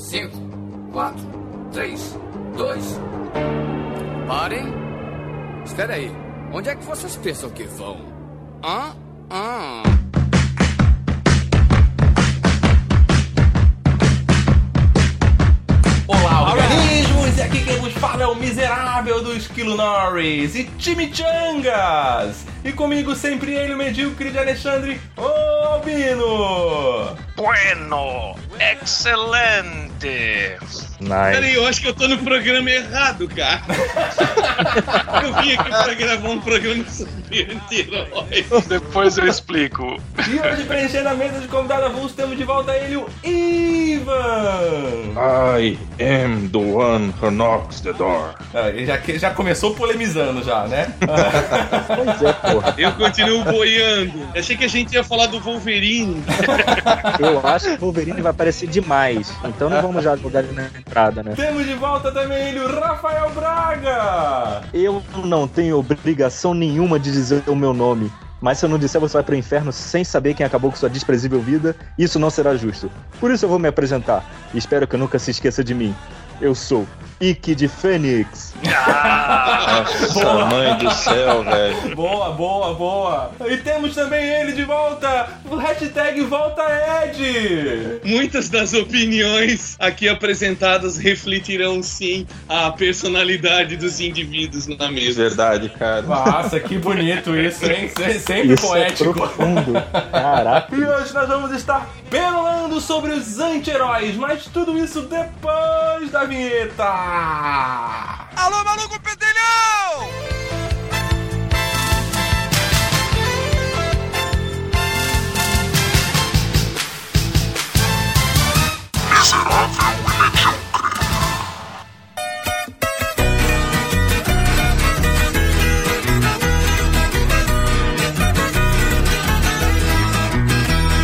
5, 4, 3, 2. Parem! Espera aí. Onde é que vocês pensam que vão? Hã? Hã? Olá, organismos! E aqui quem vos fala é o miserável do Esquilo Norris e Chimichangas! E comigo sempre ele, o medíocre de Alexandre, o Albino! Bueno, excelente. Peraí, eu acho que eu tô no programa errado, cara. eu vim aqui pra gravar um programa sobre anti-heróis. Depois eu explico. E hoje, preenchendo a mesa de convidado avulso, temos de volta ele, o Ivan! I am the one who knocks the door. Ah, ele já, já começou polemizando já, né? Pois é, porra. Eu continuo boiando. Achei que a gente ia falar do Wolverine. Eu acho que o Wolverine vai aparecer demais. Então não vamos já jogar ele na entrada, né? temos de volta também ele, o Rafael Braga! Eu não tenho obrigação nenhuma de dizer o meu nome. Mas se eu não disser, você vai pro inferno sem saber quem acabou com sua desprezível vida. Isso não será justo. Por isso eu vou me apresentar. E espero que nunca se esqueça de mim. Eu sou Ike de Fênix. Nossa, mãe do céu, velho. Boa, boa, boa! E temos também ele de volta, o hashtag Volta Ed! Muitas das opiniões aqui apresentadas refletirão sim a personalidade dos indivíduos na mesa. Verdade, cara. Nossa, que bonito isso, hein? Se- Sempre Isso é poético. profundo. Caraca. E hoje nós vamos estar perolando sobre os anti-heróis, mas tudo isso depois da vinheta! Alô, maluco pedelhão!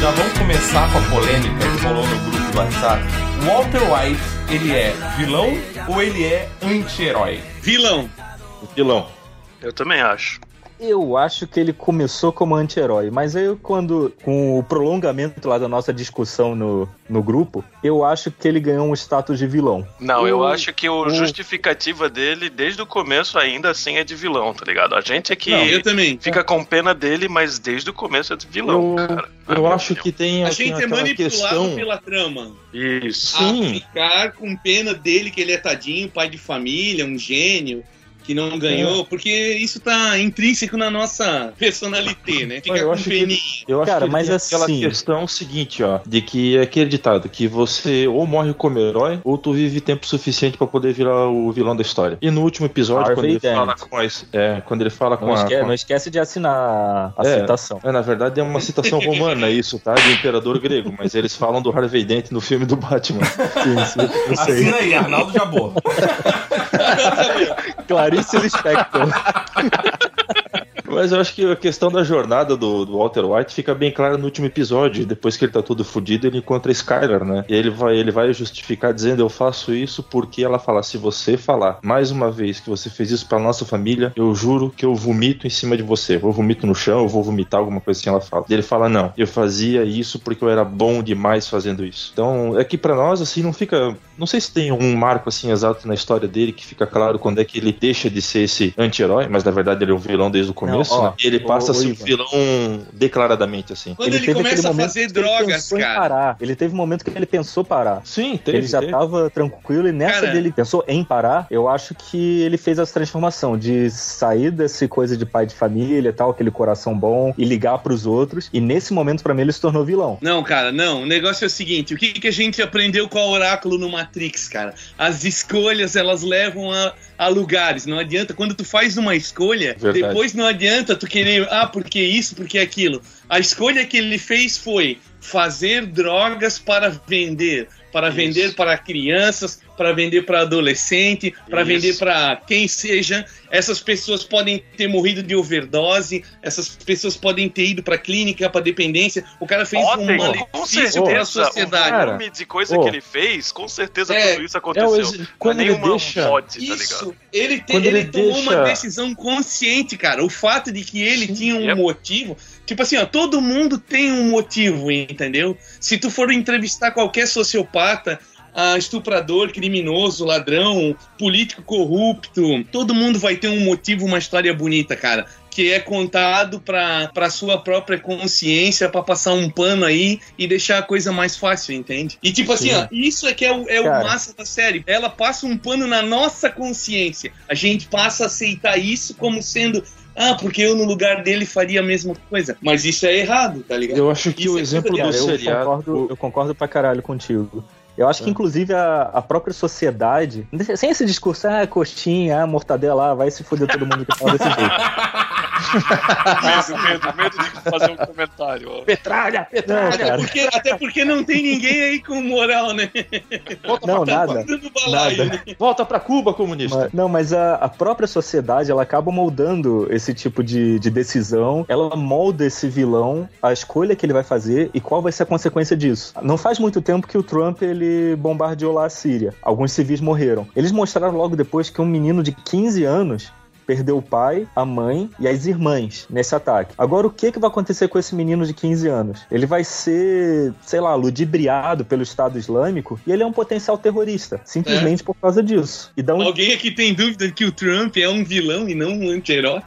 Já vamos começar com a polêmica que rolou no grupo do WhatsApp. Walter White, ele é vilão ou ele é anti-herói? Vilão. Vilão. Eu também acho. Eu acho que ele começou como anti-herói, mas aí quando, com o prolongamento lá da nossa discussão no, no grupo, eu acho que ele ganhou um status de vilão. Não, eu acho que o o- justificativa dele, desde o começo, ainda assim é de vilão, tá ligado? A gente é que Não, eu também. fica com pena dele, mas desde o começo é de vilão, Eu, cara. eu acho que tem, A tem gente é manipulado questão. pela trama. Isso. Sim. A ficar com pena dele, que ele é tadinho, pai de família, um gênio, que não ganhou, porque isso tá intrínseco na nossa personalité, né? Fica Eu com acho que- peninha. Eu acho Cara, que mas tem aquela assim- questão seguinte, ó, de que é aquele ditado que você ou morre como herói ou tu vive tempo suficiente pra poder virar o vilão da história. E no último episódio, quando ele fala com as, é, quando ele fala com Não, a, esque- com não esquece de assinar a É. citação. É, na verdade é uma citação romana isso, tá? Do imperador grego, mas eles falam do Harvey Dent no filme do Batman. Assina aí, Arnaldo Jabor. Clarice Lispector. Mas eu acho que a questão da jornada do, do Walter White fica bem clara no último episódio. Depois que ele tá todo fudido, ele encontra a Skylar, né? E ele vai, ele vai justificar dizendo: Eu faço isso porque ela fala: Se você falar mais uma vez que você fez isso pra nossa família, eu juro que eu vomito em cima de você. Eu vomito no chão, eu vou vomitar alguma coisa assim. Ela fala. E ele fala: Não, eu fazia isso porque eu era bom demais fazendo isso. Então é que pra nós, assim, não fica. Não sei se tem um marco assim exato na história dele que fica claro quando é que ele deixa de ser esse anti-herói, mas na verdade ele é um vilão desde o começo, ó, E ele passa ô, a ser um Ivan. vilão declaradamente, assim. Quando ele, começa a fazer ele drogas, cara. parar. Ele teve um momento que ele pensou parar. Sim, teve. ele já teve. tava tranquilo e nessa Cara. dele pensou em parar, eu acho que ele fez essa transformação de sair desse coisa de pai de família e tal, aquele coração bom e ligar pros outros. E nesse momento, pra mim, ele se tornou vilão. Não, cara, não. O negócio é o seguinte: o que, que a gente aprendeu com o Oráculo no Matrix, cara? As escolhas elas levam a, a lugares. Não adianta. Quando tu faz uma escolha, Verdade. depois não adianta tu querer, ah, porque isso, porque aquilo. A escolha que ele fez foi fazer drogas para vender. Para Isso. vender para crianças, para vender para adolescente, para vender para quem seja. Essas pessoas podem ter morrido de overdose, essas pessoas podem ter ido para clínica, para dependência. O cara fez Podem, um com malefício para a certeza. sociedade. O volume de coisa ô. que ele fez, com certeza É, tudo isso É, aconteceu. ex- é quando ele nenhuma deixa. tá ligado? Isso, ele, te- ele, ele tomou deixa- uma decisão consciente, cara. O fato de que ele tinha um Yep. motivo. Tipo assim, ó, todo mundo tem um motivo, entendeu? Se tu for entrevistar qualquer sociopata, a estuprador, criminoso, ladrão, político corrupto. Todo mundo vai ter um motivo, uma história bonita, cara que é contado para sua própria consciência, para passar um pano aí e deixar a coisa mais fácil, entende? E tipo assim, ó, isso é que é o, é o massa da série. Ela passa um pano na nossa consciência. A gente passa a aceitar isso como sendo ah, porque eu no lugar dele faria a mesma coisa. Mas isso é errado, tá ligado? Eu acho que Isso o é exemplo do de- eu seriado. concordo, eu concordo pra caralho contigo. Eu acho que, inclusive, a, a própria sociedade, sem esse discurso, ah, coxinha, ah, mortadela, vai se foder todo mundo que fala desse jeito. Medo, medo, medo de fazer um comentário. ó. Petralha, Não, porque, até porque não tem ninguém aí com moral, né? não, nada. Dando balaio, Nada. né? Volta pra Cuba, comunista. Mas- não, mas a, a própria sociedade, ela acaba moldando esse tipo de, de decisão, ela molda esse vilão, a escolha que ele vai fazer e qual vai ser a consequência disso. Não faz muito tempo que o Trump, ele bombardeou lá a Síria. Alguns civis morreram. Eles mostraram logo depois que um menino de 15 anos perdeu o pai, a mãe e as irmãs nesse ataque. Agora, o que, que vai acontecer com esse menino de 15 anos? Ele vai ser, sei lá, ludibriado pelo Estado Islâmico e ele é um potencial terrorista, simplesmente por causa disso. E da onde Alguém aqui tem dúvida que o Trump é um vilão e não um anti-herói?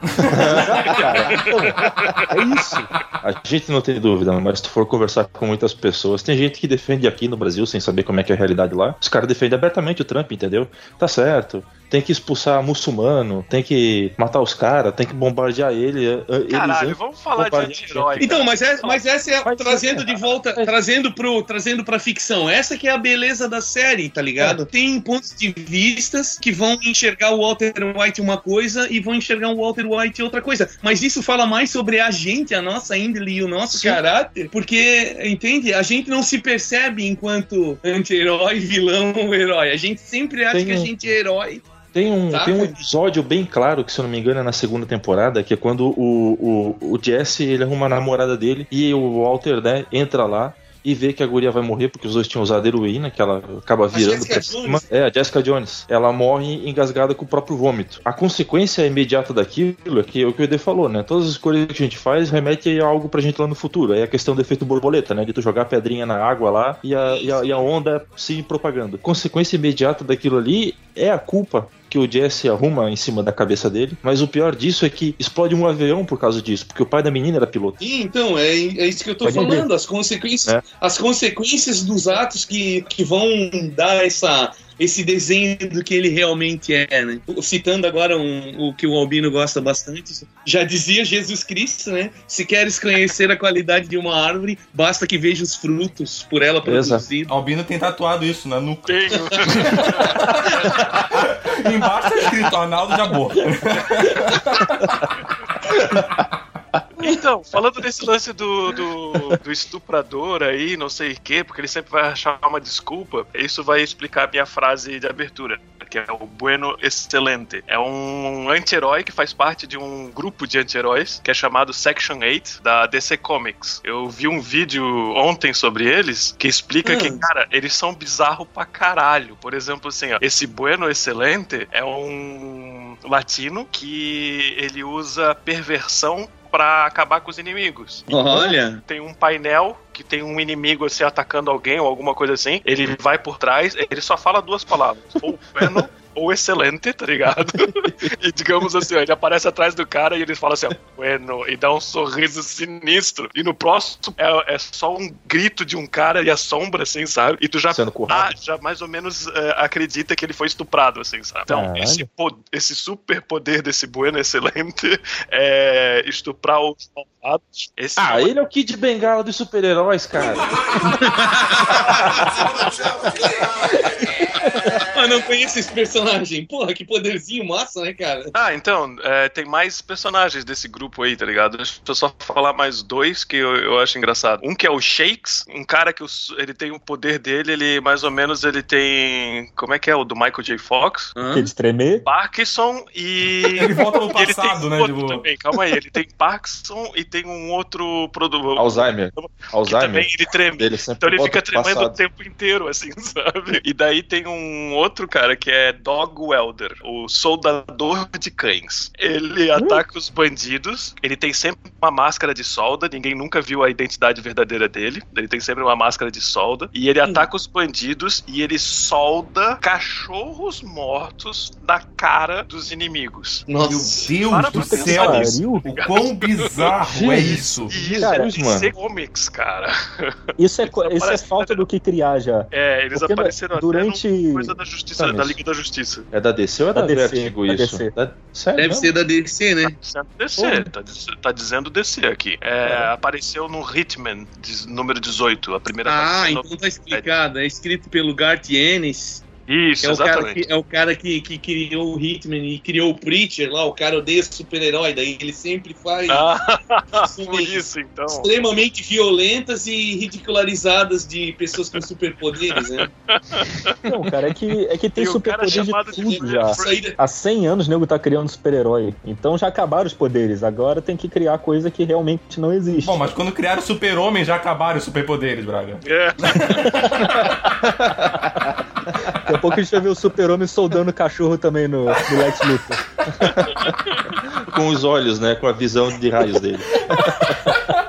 é isso. A gente não tem dúvida, mas se tu for conversar com muitas pessoas, tem gente que defende aqui no Brasil sem saber como é que é a realidade lá. Os caras defendem abertamente o Trump, entendeu? Tá certo. Tem que expulsar muçulmano, tem que matar os caras, tem que bombardear ele. eh, eles Caralho, antes vamos falar de anti-herói. Então, mas, é, mas essa é Vai trazendo ser. de volta, trazendo pro, trazendo pra ficção. Essa que é a beleza da série, tá ligado? Tem pontos de vistas que vão enxergar o Walter White uma coisa e vão enxergar o Walter White outra coisa. Mas isso fala mais sobre a gente, a nossa índole e o nosso caráter, porque, entende? A gente não se percebe enquanto anti-herói, vilão ou herói. A gente sempre acha Tem que a um- gente é herói. Tem um, Tá, tem um episódio bem claro, que se eu não me engano é na segunda temporada, que é quando o, o, o Jesse ele arruma a namorada dele e o Walter né, entra lá e vê que a guria vai morrer porque os dois tinham usado heroína, que ela acaba virando pra cima. É, a Jessica Jones. Ela morre engasgada com o próprio vômito. A consequência imediata daquilo é que é o que o Ede falou, né? Todas as escolhas que a gente faz remete a algo pra gente lá no futuro. Aí a questão do efeito borboleta, né? De tu jogar pedrinha na água lá e a, e a, e a onda se propagando. Consequência imediata daquilo ali é a culpa que o Jesse arruma em cima da cabeça dele, mas o pior disso é que explode um avião por causa disso, porque o pai da menina era piloto. Sim, então, é, é isso que eu tô Pode falando. As consequências, É. as consequências dos atos que, que vão dar essa, esse desenho do que ele realmente é, né? Citando agora um, o que o Albino gosta bastante, já dizia Jesus Cristo, né? Se queres conhecer a qualidade de uma árvore, basta que veja os frutos por ela produzidos. Albino tem tatuado isso na nuca. Tenho. Embaixo tá escrito Arnaldo de Amor. Então, falando desse lance do, do, do estuprador aí, não sei o quê, porque ele sempre vai achar uma desculpa, isso vai explicar a minha frase de abertura, que é o Bueno Excelente. É um anti-herói que faz parte de um grupo de anti-heróis que é chamado Section 8 da DC Comics. Eu vi um vídeo ontem sobre eles que explica que, cara, eles são bizarros pra caralho. Por exemplo, assim, ó, esse Bueno Excelente é um latino que ele usa perversão pra acabar com os inimigos. Olha, Tem um painel que tem um inimigo assim atacando alguém ou alguma coisa assim. Ele vai por trás, ele só fala duas palavras: ou ou excelente, tá ligado? e digamos assim, ó, ele aparece atrás do cara e ele fala assim: ó, bueno, e dá um sorriso sinistro. E no próximo é, é só um grito de um cara e a sombra, assim, sabe? E tu já ah, já mais ou menos é, acredita que ele foi estuprado, assim, sabe? Então, Caralho. esse, esse super poder desse Bueno Excelente é estuprar os malvados. Esse Ah, é ele é o Kid Bengala dos super-heróis, cara. eu não conheço esse personagem. Porra, que poderzinho massa, né, cara? Ah, então, é, tem mais personagens desse grupo aí, tá ligado? Deixa eu só falar mais dois que eu, eu acho engraçado. Um que é o Shakes, um cara que os- ele tem o poder dele, ele mais ou menos ele tem. Como é que é? O do Michael J. Fox? Que de tremer. Parkinson e. Ele volta no ele tem passado, um né? outro Tipo, também, calma aí. Ele tem Parkinson e tem um outro produto. Alzheimer. Que Alzheimer. também ele treme. Sempre Então ele fica tremendo o passado. tempo inteiro, assim, sabe? E daí tem um outro outro, cara, que é Dog Welder, o soldador de cães. Ele ataca os bandidos, ele tem sempre uma máscara de solda, ninguém nunca viu a identidade verdadeira dele. Ele tem sempre uma máscara de solda. E ele ataca os bandidos e ele solda cachorros mortos na cara dos inimigos. Meu Nossa. Deus Para do céu! nisso. O quão bizarro é isso? E isso Cara, é comics, cara. Isso é, Isso isso é falta do que criar já. É, eles Porque apareceram durante- até no coisa da justiça, Tá, da mas- Liga da Justiça. É da DC ou é da, Da DC, Vertigo da isso? DC. Da- Sério? Deve ser da DC, né? Sendo DC, tá, tá dizendo DC aqui. É, apareceu no Hitman, número 18, a primeira Ah, então tá explicado. É escrito pelo Garth Ennis. Isso, É o cara, exatamente. que, é o cara que, que criou o Hitman e criou o Preacher lá, o cara odeia super-herói, daí ele sempre faz Ah, por isso, então. extremamente violentas e ridicularizadas de pessoas com superpoderes, né? Não, cara, é que, é que tem superpoder de chamado de tudo já. Há 100 anos o nego tá criando super-herói. Então já acabaram os poderes. Agora tem que criar coisa que realmente não existe. Bom, mas quando criaram o super-homem já acabaram os superpoderes, Braga. É, Daqui a pouco a gente vai ver o super-homem soldando cachorro também no, no Lex Luthor. Com os olhos, né? Com a visão de raios dele.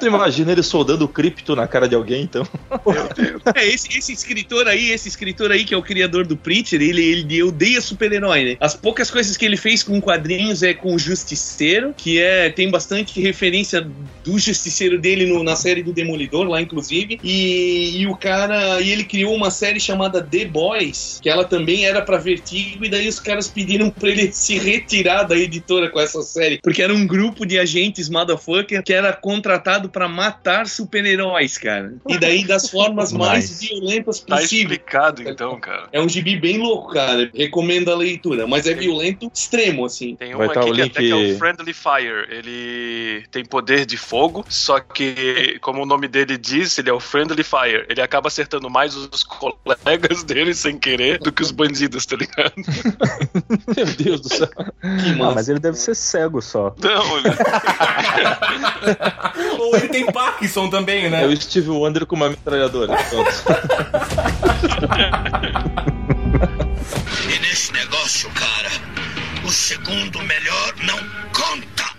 Tu imagina ele soldando cripto na cara de alguém, então? É, esse, esse escritor aí, esse escritor aí que é o criador do Preacher, ele, ele odeia super-herói, né? As poucas coisas que ele fez com quadrinhos é com o Justiceiro, que é tem bastante referência do Justiceiro dele no- na série do Demolidor, lá inclusive. E, e o cara, e ele criou uma série chamada The Boys, que ela também era pra Vertigo, e daí os caras pediram pra ele se retirar da editora com essa série, porque era um grupo de agentes motherfucker que era contratado pra matar super-heróis, cara. E daí das formas mais Nice. violentas tá possíveis. explicado então, cara. É um gibi bem louco, cara. Recomendo a leitura, mas é violento extremo, assim. Tem Vai uma tá aqui o que link- até que é o Friendly Fire. Ele tem poder de fogo, só que, como o nome dele diz, ele é o Friendly Fire. Ele acaba acertando mais os colegas dele sem querer do que os bandidos, tá ligado? Meu Deus do céu. Que Ah, mas ele deve ser cego só. Não, ele... Ele tem Parkinson também, É né? o Steve Wonder com uma metralhadora. E nesse negócio, cara, o segundo melhor não conta.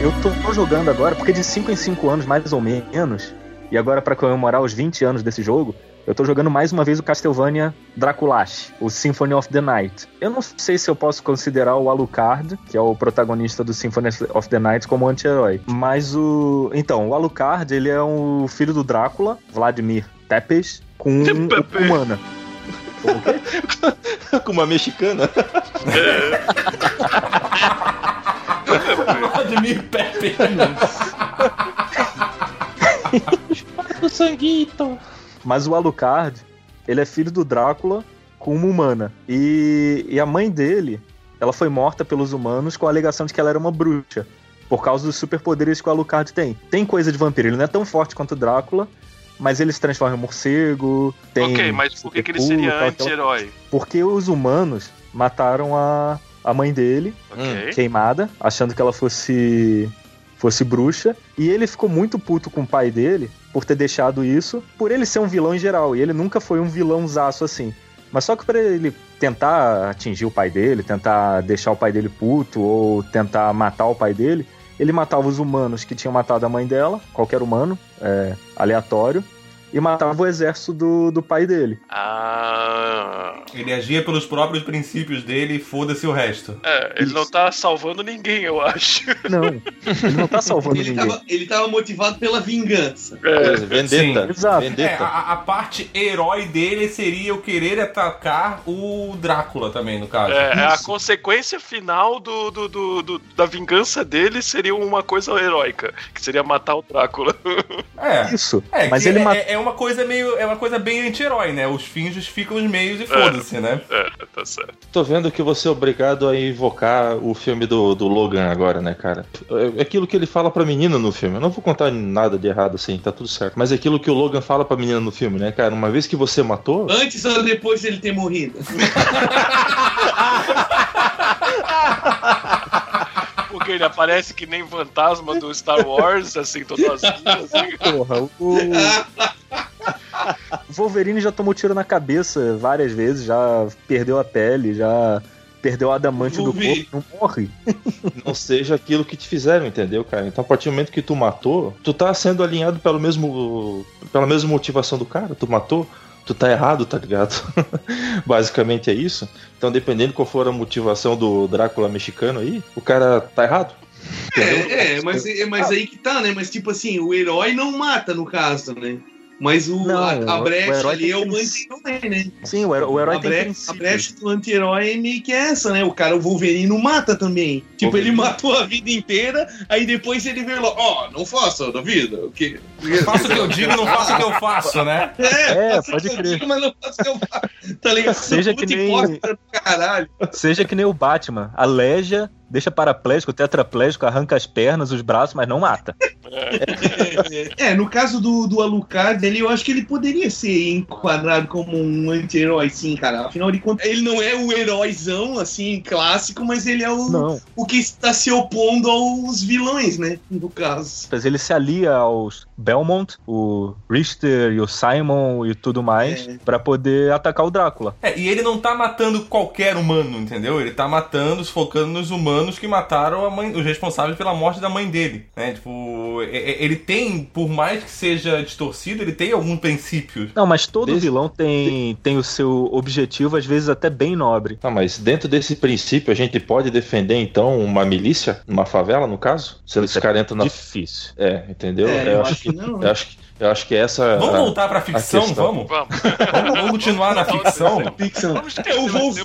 Eu tô jogando agora, porque de 5 em 5 anos, mais ou menos, e agora pra comemorar os 20 anos desse jogo, eu tô jogando mais uma vez o Castlevania Draculash, o Symphony of the Night. Eu não sei se eu posso considerar o Alucard, que é o protagonista do Symphony of the Night, como anti-herói. Mas o. Então, o Alucard, ele é o filho do Drácula, Vladimir Tepes, com Pepe. humana. Com uma mexicana. Vladimir Pepe. O sanguito. Mas o Alucard, ele é filho do Drácula com uma humana. E, e a mãe dele, ela foi morta pelos humanos com a alegação de que ela era uma bruxa. Por causa dos superpoderes que o Alucard tem. Tem coisa de vampiro, ele não é tão forte quanto o Drácula, mas ele se transforma em morcego. Tem ok, mas por que, que ele seria aquela- anti-herói? Porque os humanos mataram a, a mãe dele, Ok. queimada, achando que ela fosse fosse bruxa, e ele ficou muito puto com o pai dele por ter deixado isso, por ele ser um vilão em geral, e ele nunca foi um vilãozaço assim. Mas só que para ele tentar atingir o pai dele, tentar deixar o pai dele puto ou tentar matar o pai dele, ele matava os humanos que tinham matado a mãe dela, qualquer humano, é, aleatório, e matava o exército do, do pai dele. Ah. Ele agia pelos próprios princípios dele e foda-se o resto. É, ele não tá salvando ninguém, eu acho. Não, ele não tá salvando Ele ninguém. tava, ele tava motivado pela vingança. É, Vendetta. Sim. Exato. É, Vendetta. a, a parte herói dele seria o querer atacar o Drácula também, no caso. É, a consequência final do, do, do- do- da vingança dele seria uma coisa heróica, que seria matar o Drácula. É. Isso. É, mas ele é, matou. é- é uma coisa meio. É uma coisa bem anti-herói, né? Os fins justificam os meios e foda-se, né? É, tá certo. Tô vendo que você é obrigado a invocar o filme do, do Logan agora, né, cara? É aquilo que ele fala pra menina no filme. Eu não vou contar nada de errado assim, tá tudo certo. Mas é aquilo que o Logan fala pra menina no filme, né, cara? Uma vez que você matou. Antes ou depois dele ter morrido? Porque ele aparece que nem fantasma do Star Wars, assim, todo azul. Assim. Porra, o, Wolverine já tomou tiro na cabeça várias vezes, já perdeu a pele, já perdeu o adamante do corpo, não morre. não seja aquilo que te fizeram, entendeu, cara? Então, a partir do momento que tu matou, tu tá sendo alinhado pelo mesmo, pela mesma motivação do cara, tu matou, tu tá errado, tá ligado? Basicamente é isso. Então, dependendo qual for a motivação do Drácula mexicano aí, o cara tá errado. Entendeu? É, é, mas, é, mas aí que tá, né? Mas tipo assim, o herói não mata, no caso, né? Mas o, Não, a, a brecha o herói ali é o anti-herói, né? Sim, o herói, o herói a, tem bre- a brecha do anti-herói é meio que essa, né? O cara, o Wolverine, não mata também. Tipo, Wolverine. ele matou a vida inteira, aí depois ele veio lá, ó, não faça da vida. O? Faço o que eu digo, não faço o que eu faço, né? É, É, faça o pode que eu crer. digo, mas não faço o que eu faço. Tá ligado? Seja que nem-. Seja que nem o Batman. Aleja, deixa paraplégico, tetraplégico, arranca as pernas, os braços, mas não mata. É, no caso do, do Alucard, ele, eu acho que ele poderia ser enquadrado como um anti-herói, sim, cara. Afinal de contas, ele não é o heróizão, assim, clássico, mas ele é o, Não. o que está se opondo aos vilões, né? No caso. Mas ele se alia aos Belmont, o Richter e o Simon e tudo mais, É. pra poder atacar o Drácula. É, e ele não tá matando qualquer humano, entendeu? Ele tá matando, se focando nos humanos que mataram a mãe, os responsáveis pela morte da mãe dele, né? Tipo, é- é- ele tem, por mais que seja distorcido, ele tem alguns princípios. Não, mas todo Desse- vilão tem, tem o seu objetivo, às vezes até bem nobre. Tá, mas dentro desse princípio a gente pode defender então uma milícia, uma favela, no caso? Se eles é caras entram na. Difícil. É, entendeu? É, eu, eu acho acho que, não, eu acho que eu acho que essa. Vamos a- voltar pra ficção, vamos? Vamos. vamos? Vamos continuar na ficção? É, o vamos-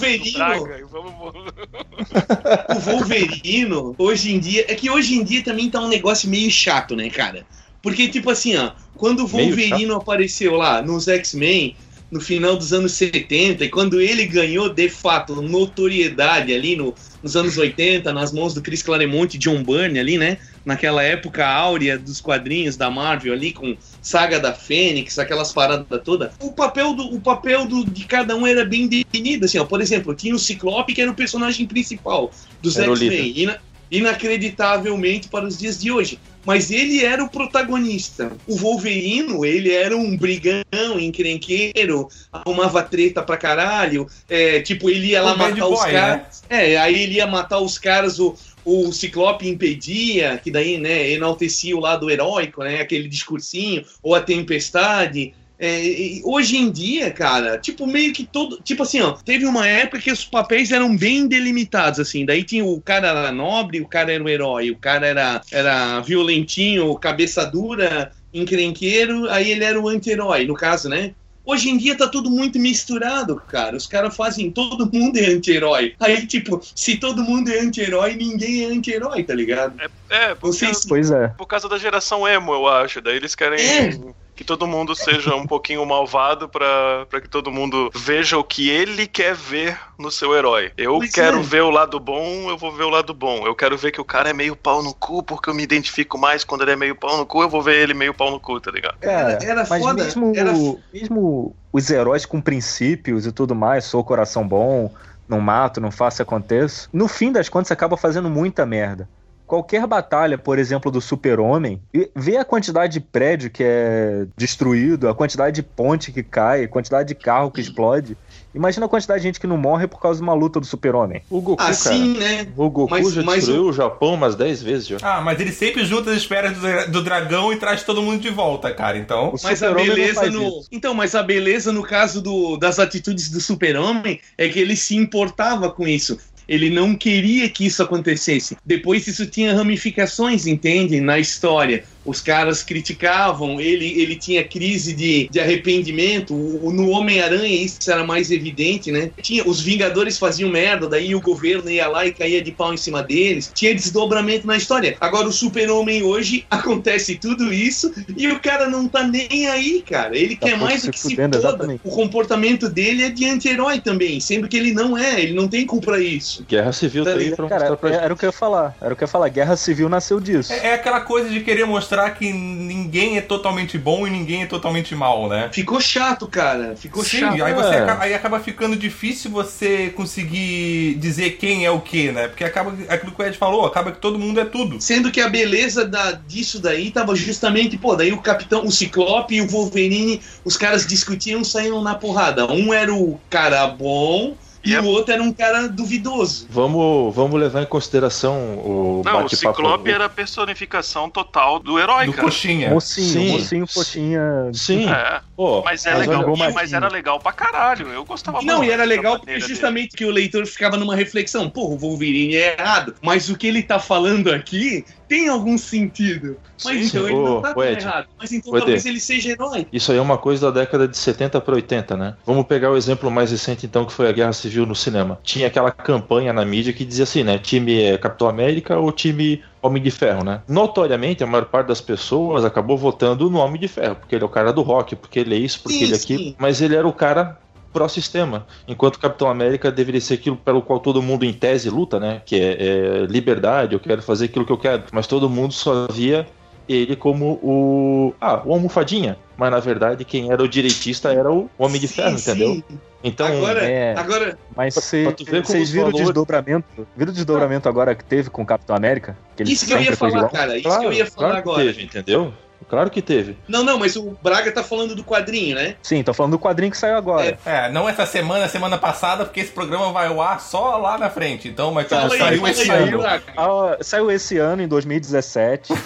O Wolverino, hoje em dia. É que hoje em dia também tá um negócio meio chato, né, cara? Porque, tipo assim, ó, quando o Wolverino apareceu lá nos X-Men, no final dos anos 70, e quando ele ganhou, de fato, notoriedade ali no, nos anos 80, nas mãos do Chris Claremont e John Byrne ali, né? Naquela época áurea dos quadrinhos da Marvel ali, com Saga da Fênix, aquelas paradas todas. O papel, do, o papel do, de cada um era bem definido, assim, ó. Por exemplo, tinha o Ciclope, que era o personagem principal dos o X-Men. Ina- Inacreditavelmente para os dias de hoje. Mas ele era o protagonista. O Wolverino, ele era um brigão, encrenqueiro, arrumava treta pra caralho. É, tipo, ele ia lá bad matar os boy, caras. É, aí ele ia matar os caras, o, o Ciclope impedia, que daí, né, enaltecia o lado heróico, né, aquele discursinho, ou a tempestade. É, hoje em dia, cara, tipo, meio que todo. Tipo assim, ó, teve uma época que os papéis eram bem delimitados, assim. Daí tinha o cara era nobre, o cara era o herói, o cara era, era violentinho, cabeça dura, encrenqueiro, aí ele era o anti-herói, no caso, né? Hoje em dia tá tudo muito misturado, cara. Os caras fazem todo mundo é anti-herói. Aí, tipo, se todo mundo é anti-herói, ninguém é anti-herói, tá ligado? É, Não por sei causa, se. Pois é. por causa da geração emo, eu acho. Daí eles querem É. que todo mundo seja um pouquinho malvado pra, pra que todo mundo veja o que ele quer ver no seu herói. Eu Pois quero é. ver o lado bom, eu vou ver o lado bom. Eu quero ver que o cara é meio pau no cu, porque eu me identifico mais quando ele é meio pau no cu, eu vou ver ele meio pau no cu, tá ligado? Cara, Era- era mas foda, mesmo, era- mesmo os heróis com princípios e tudo mais, sou coração bom, não mato, não faço, aconteço, no fim das contas acaba fazendo muita merda. Qualquer batalha, por exemplo, do super-homem, vê a quantidade de prédio que é destruído, a quantidade de ponte que cai, a quantidade de carro que explode. Imagina a quantidade de gente que não morre por causa de uma luta do super-homem. O Goku, Assim, né? cara. O Goku Mas- já mas destruiu o Japão umas 10 vezes já. Ah, mas ele sempre junta as esferas do, dra- do dragão e traz todo mundo de volta, cara. Então. O Mas a super-homem não beleza faz no. isso. Então, mas a beleza no caso do, das atitudes do super-homem é que ele se importava com isso. Ele não queria que isso acontecesse. Depois isso tinha ramificações, entende? Na história. Os caras criticavam, ele, ele tinha crise de, de arrependimento. O- no Homem-Aranha isso era mais evidente, né? Tinha, os Vingadores faziam merda, daí o governo ia lá e caía de pau em cima deles. Tinha desdobramento na história. Agora o Super-Homem hoje acontece tudo isso e o cara não tá nem aí, cara. Ele Tá quer mais do que se foda. exatamente. O comportamento dele é de anti-herói também, sendo que ele não é, ele não tem culpa isso. Guerra Civil Tá tá aí pra Cara, mostrar pra gente. era o que eu ia falar. Era o que eu ia falar. Guerra Civil nasceu disso. É, é aquela coisa de querer mostrar mostrar que ninguém é totalmente bom e ninguém é totalmente mal, né? Ficou chato, cara. Ficou Sim, chato. aí, você É. acaba, aí acaba ficando difícil você conseguir dizer quem é o que, né? Porque acaba aquilo que o Ed falou, acaba que todo mundo é tudo. Sendo que a beleza da, disso daí tava justamente, pô, daí o Capitão, o Ciclope e o Wolverine, os caras discutiam, saíam na porrada. Um era o cara bom e Yep. o outro era um cara duvidoso. Vamos, vamos levar em consideração o Não, o. Ciclope era a personificação total do herói, Do cara. coxinha. Mocinho, Sim. mocinho, coxinha. Sim, É, pô. mas é mas legal, mas, mas era legal pra caralho. Eu gostava Não, muito e era legal porque justamente que o leitor ficava numa reflexão, pô, o Wolverine é errado, mas o que ele tá falando aqui tem algum sentido. Mas Sim, então sim. ele não tá tão Ed. errado. Mas então Ed. talvez ele seja herói. Isso aí é uma coisa da década de 70 para 80, né? Vamos pegar o exemplo mais recente, então, que foi a Guerra Civil no cinema. Tinha aquela campanha na mídia que dizia assim, né? Time é Capitão América ou time Homem de Ferro, né? Notoriamente, a maior parte das pessoas acabou votando no Homem de Ferro, porque ele é o cara do rock, porque ele é isso, porque Sim, ele é aquilo. Mas ele era o cara pró-sistema, enquanto o Capitão América deveria ser aquilo pelo qual todo mundo em tese luta, né? Que é, é liberdade, eu quero fazer aquilo que eu quero. Mas todo mundo só via ele como o. Ah, o almofadinha. Mas na verdade, quem era o direitista era o Homem de Sim, Ferro, entendeu? sim. Então. Agora, É. agora, Mas Pra- cê- pra tu ver como vocês viram o valores- desdobramento? Viram o desdobramento agora que teve com o Capitão América? Que ele isso que eu ia falar, cara. Isso claro, que eu ia falar claro que agora. teve, entendeu? Claro que teve. Não, não, mas o Braga tá falando do quadrinho, né? Sim, tô falando do quadrinho que saiu agora. É, não essa semana, semana passada, porque esse programa vai ao ar só lá na frente. Então, mas Fala aí, saiu esse aí, ano. Ah, saiu esse ano, em 2017.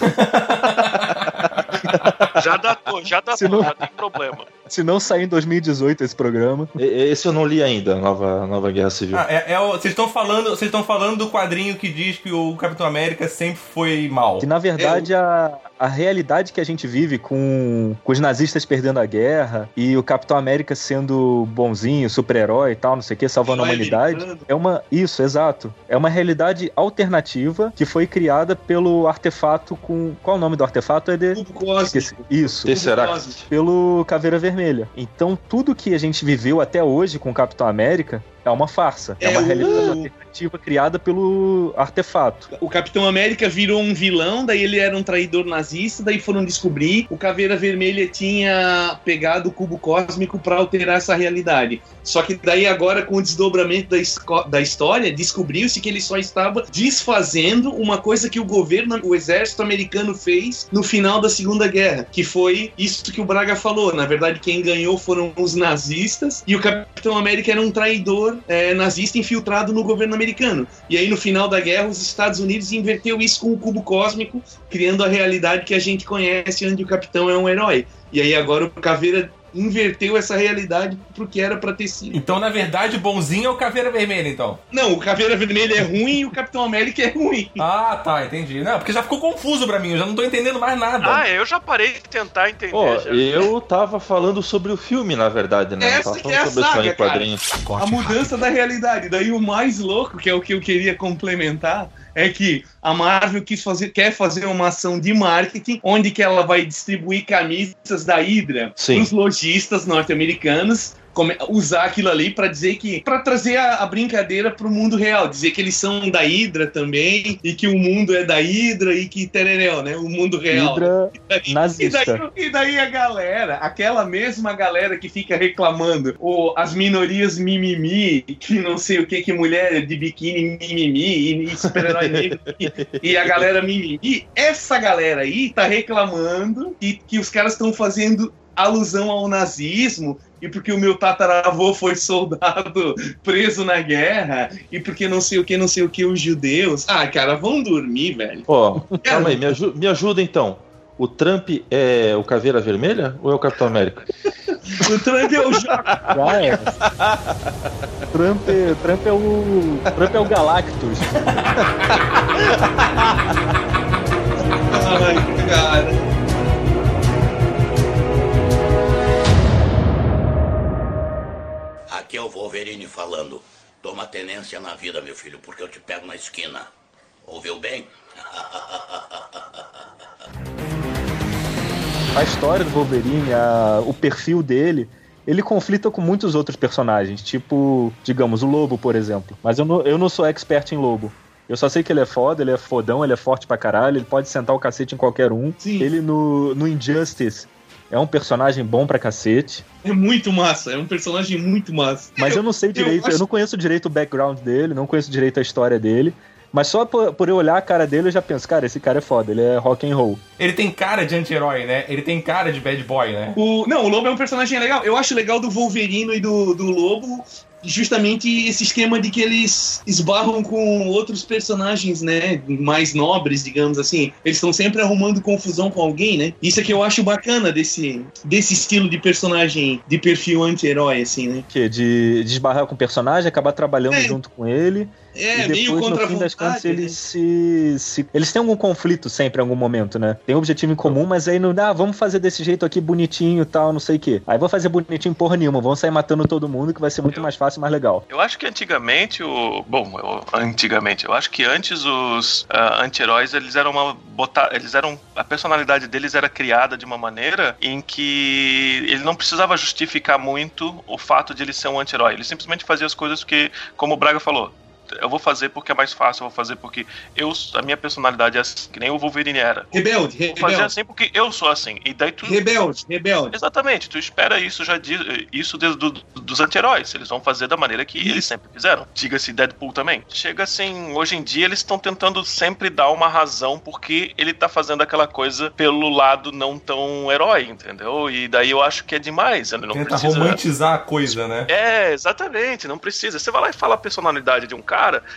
Já datou, já datou, não- já tem problema. Se não sair em 2018 esse programa. Esse eu não li ainda, Nova, Nova Guerra Civil. Ah, é, é o- vocês estão falando, vocês estão falando do quadrinho que diz que o Capitão América sempre foi mal. Que na verdade a, a realidade que a gente vive com, com os nazistas perdendo a guerra e o Capitão América sendo bonzinho, super-herói e tal, não sei o que, salvando a humanidade. É uma. Isso, exato. É uma realidade alternativa que foi criada pelo artefato com. Qual é o nome do artefato? É de. Cubo. Isso. Tesseract. Pelo Caveira Vermelha. Então, tudo que a gente viveu até hoje com o Capitão América é uma farsa. É, É uma realidade alternativa criada pelo artefato. O Capitão América virou um vilão, daí ele era um traidor nazista, daí foram descobrir. O Caveira Vermelha tinha pegado o cubo cósmico para alterar essa realidade. Só que daí agora, com o desdobramento da, da história, descobriu-se que ele só estava desfazendo uma coisa que o governo, o exército americano fez no final da Segunda Guerra, que foi isso que o Braga falou. Na verdade, quem ganhou foram os nazistas e o Capitão América era um traidor é, nazista infiltrado no governo americano. E aí, no final da guerra, os Estados Unidos inverteu isso com o cubo cósmico, criando a realidade que a gente conhece, onde o capitão é um herói. E aí, agora o Caveira inverteu essa realidade pro que era pra ter sido. Então, na verdade, bonzinho é o Caveira Vermelha, então. Não, o Caveira Vermelha é ruim e o Capitão América é ruim. Ah, tá, entendi. Não, porque já ficou confuso pra mim, eu já não tô entendendo mais nada. Ah, eu já parei de tentar entender. Pô, já. eu tava falando sobre o filme, na verdade, né? Essa que é a saga, quadrinhos. A mudança da realidade. Daí o mais louco, que é o que eu queria complementar, é que a Marvel quis fazer, quer fazer uma ação de marketing onde que ela vai distribuir camisas da Hydra para os lojistas norte-americanos usar aquilo ali para dizer que para trazer a, a brincadeira para o mundo real, dizer que eles são da Hydra também e que o mundo é da Hydra e que tereréu, né? O mundo real. Hidra E daí, nazista. e daí a galera, aquela mesma galera que fica reclamando, ou as minorias mimimi, que não sei o que, que mulher de biquíni mimimi, e, e super-herói negro, e, e a galera mimimi, essa galera aí tá reclamando que, que os caras estão fazendo alusão ao nazismo e porque o meu tataravô foi soldado preso na guerra e porque não sei o que, não sei o que, os judeus. Ah, cara, vão dormir, velho. Ó, calma aí, me, aju- me ajuda então. O Trump é o Caveira Vermelha ou é o Capitão América? O Trump é o. Já é. Trump, Trump é o. Trump é o Galactus. Ai, cara. Aqui é o Wolverine falando. Toma tenência na vida, meu filho, porque eu te pego na esquina. Ouviu bem? A história do Wolverine, a- o perfil dele, ele conflita com muitos outros personagens, tipo, digamos, o Lobo, por exemplo. Mas eu não, eu não sou expert em Lobo. Eu só sei que ele é foda, ele é fodão, ele é forte pra caralho, ele pode sentar o cacete em qualquer um. Sim. Ele no, no Injustice é um personagem bom pra cacete. É muito massa, é um personagem muito massa. Mas eu, não sei direito, eu, acho- não conheço direito o background dele, não conheço direito a história dele. Mas só por, por eu olhar a cara dele, eu já penso, cara, esse cara é foda, ele é rock and roll. Ele tem cara de anti-herói, né? Ele tem cara de bad boy, né? O, não, o Lobo é um personagem legal. Eu acho legal do Wolverino e do, do Lobo justamente esse esquema de que eles esbarram com outros personagens, né, mais nobres, digamos assim. Eles estão sempre arrumando confusão com alguém, né? Isso é que eu acho bacana desse, desse estilo de personagem de perfil anti-herói, assim, né? Que de, de esbarrar com o personagem, acabar trabalhando É. junto com ele. É, e meio depois, contra no a fim das contas, eles se, se- Eles têm algum conflito sempre em algum momento, né? Tem um objetivo em comum, mas aí não dá, ah, vamos fazer desse jeito aqui bonitinho e tal, não sei o quê. Aí vou fazer bonitinho porra nenhuma, vamos sair matando todo mundo que vai ser muito mais fácil e mais legal. Eu acho que antigamente o. Bom, eu- antigamente, eu acho que antes os ah, anti-heróis eles eram uma. Botar, eles eram. A personalidade deles era criada de uma maneira em que ele não precisava justificar muito o fato de ele ser um anti-herói. Ele simplesmente fazia as coisas que, como o Braga falou. Eu vou fazer porque é mais fácil, eu vou fazer porque eu, a minha personalidade é assim, que nem o Wolverine era. Rebelde, Vou fazer rebelde. assim porque eu sou assim. E daí tu, Rebelde, rebelde. Exatamente, tu espera isso já diz, isso desde do, dos anti-heróis. Eles vão fazer da maneira que eles sempre fizeram. Diga-se Deadpool também. Chega assim, hoje em dia eles estão tentando sempre dar uma razão porque ele tá fazendo aquela coisa pelo lado não tão herói, entendeu? E daí eu acho que é demais. Ele não Tenta precisa. romantizar a coisa, né? É, exatamente, não precisa. Você vai lá e fala a personalidade de um cara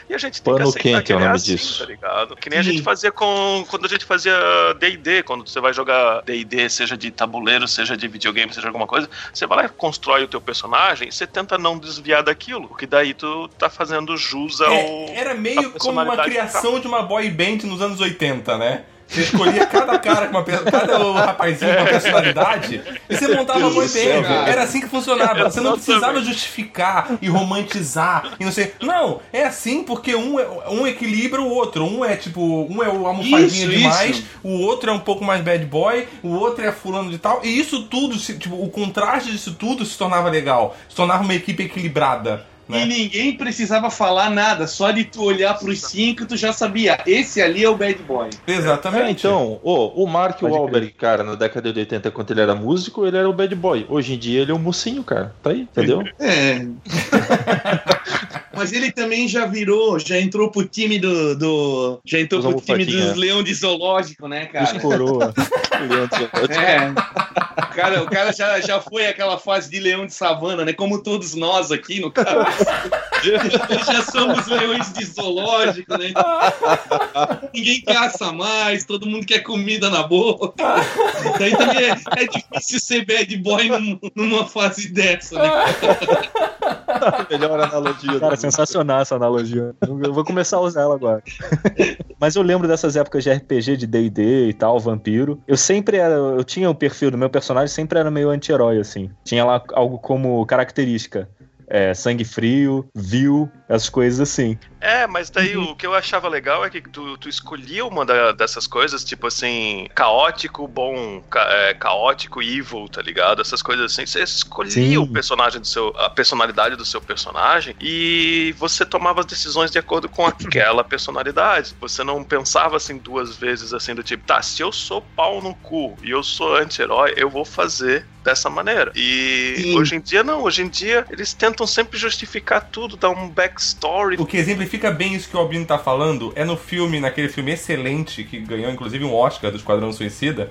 e a gente tem Pano que aceitar quente que é o ele é nome assim, disso. tá ligado? Que nem a Sim. gente fazia com quando a gente fazia D&D, quando você vai jogar D&D, seja de tabuleiro, seja de videogame, seja alguma coisa, você vai lá e constrói o teu personagem e você tenta não desviar daquilo, porque daí tu tá fazendo jus ao... É, era a meio como uma criação de uma boy band nos anos 80, né? Você escolhia cada cara com uma cada rapazinho com uma personalidade e você montava uma boy band. Era assim que funcionava. Você não precisava justificar e romantizar e não sei. Não, é assim porque um, é- um equilibra o outro. Um é tipo, um é o almofadinha Isso, demais, isso. o outro é um pouco mais bad boy, o outro é fulano de tal. E isso tudo, tipo, o contraste disso tudo se tornava legal. Se tornava uma equipe equilibrada. E Né? ninguém precisava falar nada, só de tu olhar pros cinco, tu já sabia. Esse ali é o bad boy. Exatamente. É, então, ô, o Mark Pode Wahlberg, cara, na década de 80, quando ele era músico, ele era o bad boy. Hoje em dia ele é um mocinho, cara. Tá aí, entendeu? É. Mas ele também já virou, já entrou pro time do. do já entrou Dos pro time dos leão de zoológico, né, cara? coroa. É. O cara, o cara já, já foi aquela fase de leão de savana, né? Como todos nós aqui, no caso. já somos leões de zoológico, né? Ninguém caça mais, todo mundo quer comida na boca. Daí também é, é difícil ser bad boy num- numa fase dessa, né? Melhor analogia. Cara, sensacional essa analogia. Eu vou começar a usar ela agora. Mas eu lembro dessas épocas de RPG, de D&D e tal, vampiro. Eu sempre era, eu tinha o perfil do meu personagem, sempre era meio anti-herói, assim. Tinha lá algo como característica. É, sangue frio, vil, essas coisas assim. É, mas daí Uhum. o que eu achava legal é que tu, tu escolhia uma da- dessas coisas, tipo assim, caótico, bom, ca- é, caótico, evil, tá ligado? Essas coisas assim. Você escolhia Sim. o personagem do seu, a personalidade do seu personagem e você tomava as decisões de acordo com aquela personalidade. Você não pensava assim duas vezes assim do tipo, tá, se eu sou pau no cu e eu sou anti-herói, eu vou fazer dessa maneira. E Sim. hoje em dia não, hoje em dia eles tentam sempre justificar tudo, dar um backstory O que exemplifica bem isso que o Albino tá falando é no filme, naquele filme excelente que ganhou inclusive um Oscar do Esquadrão Suicida,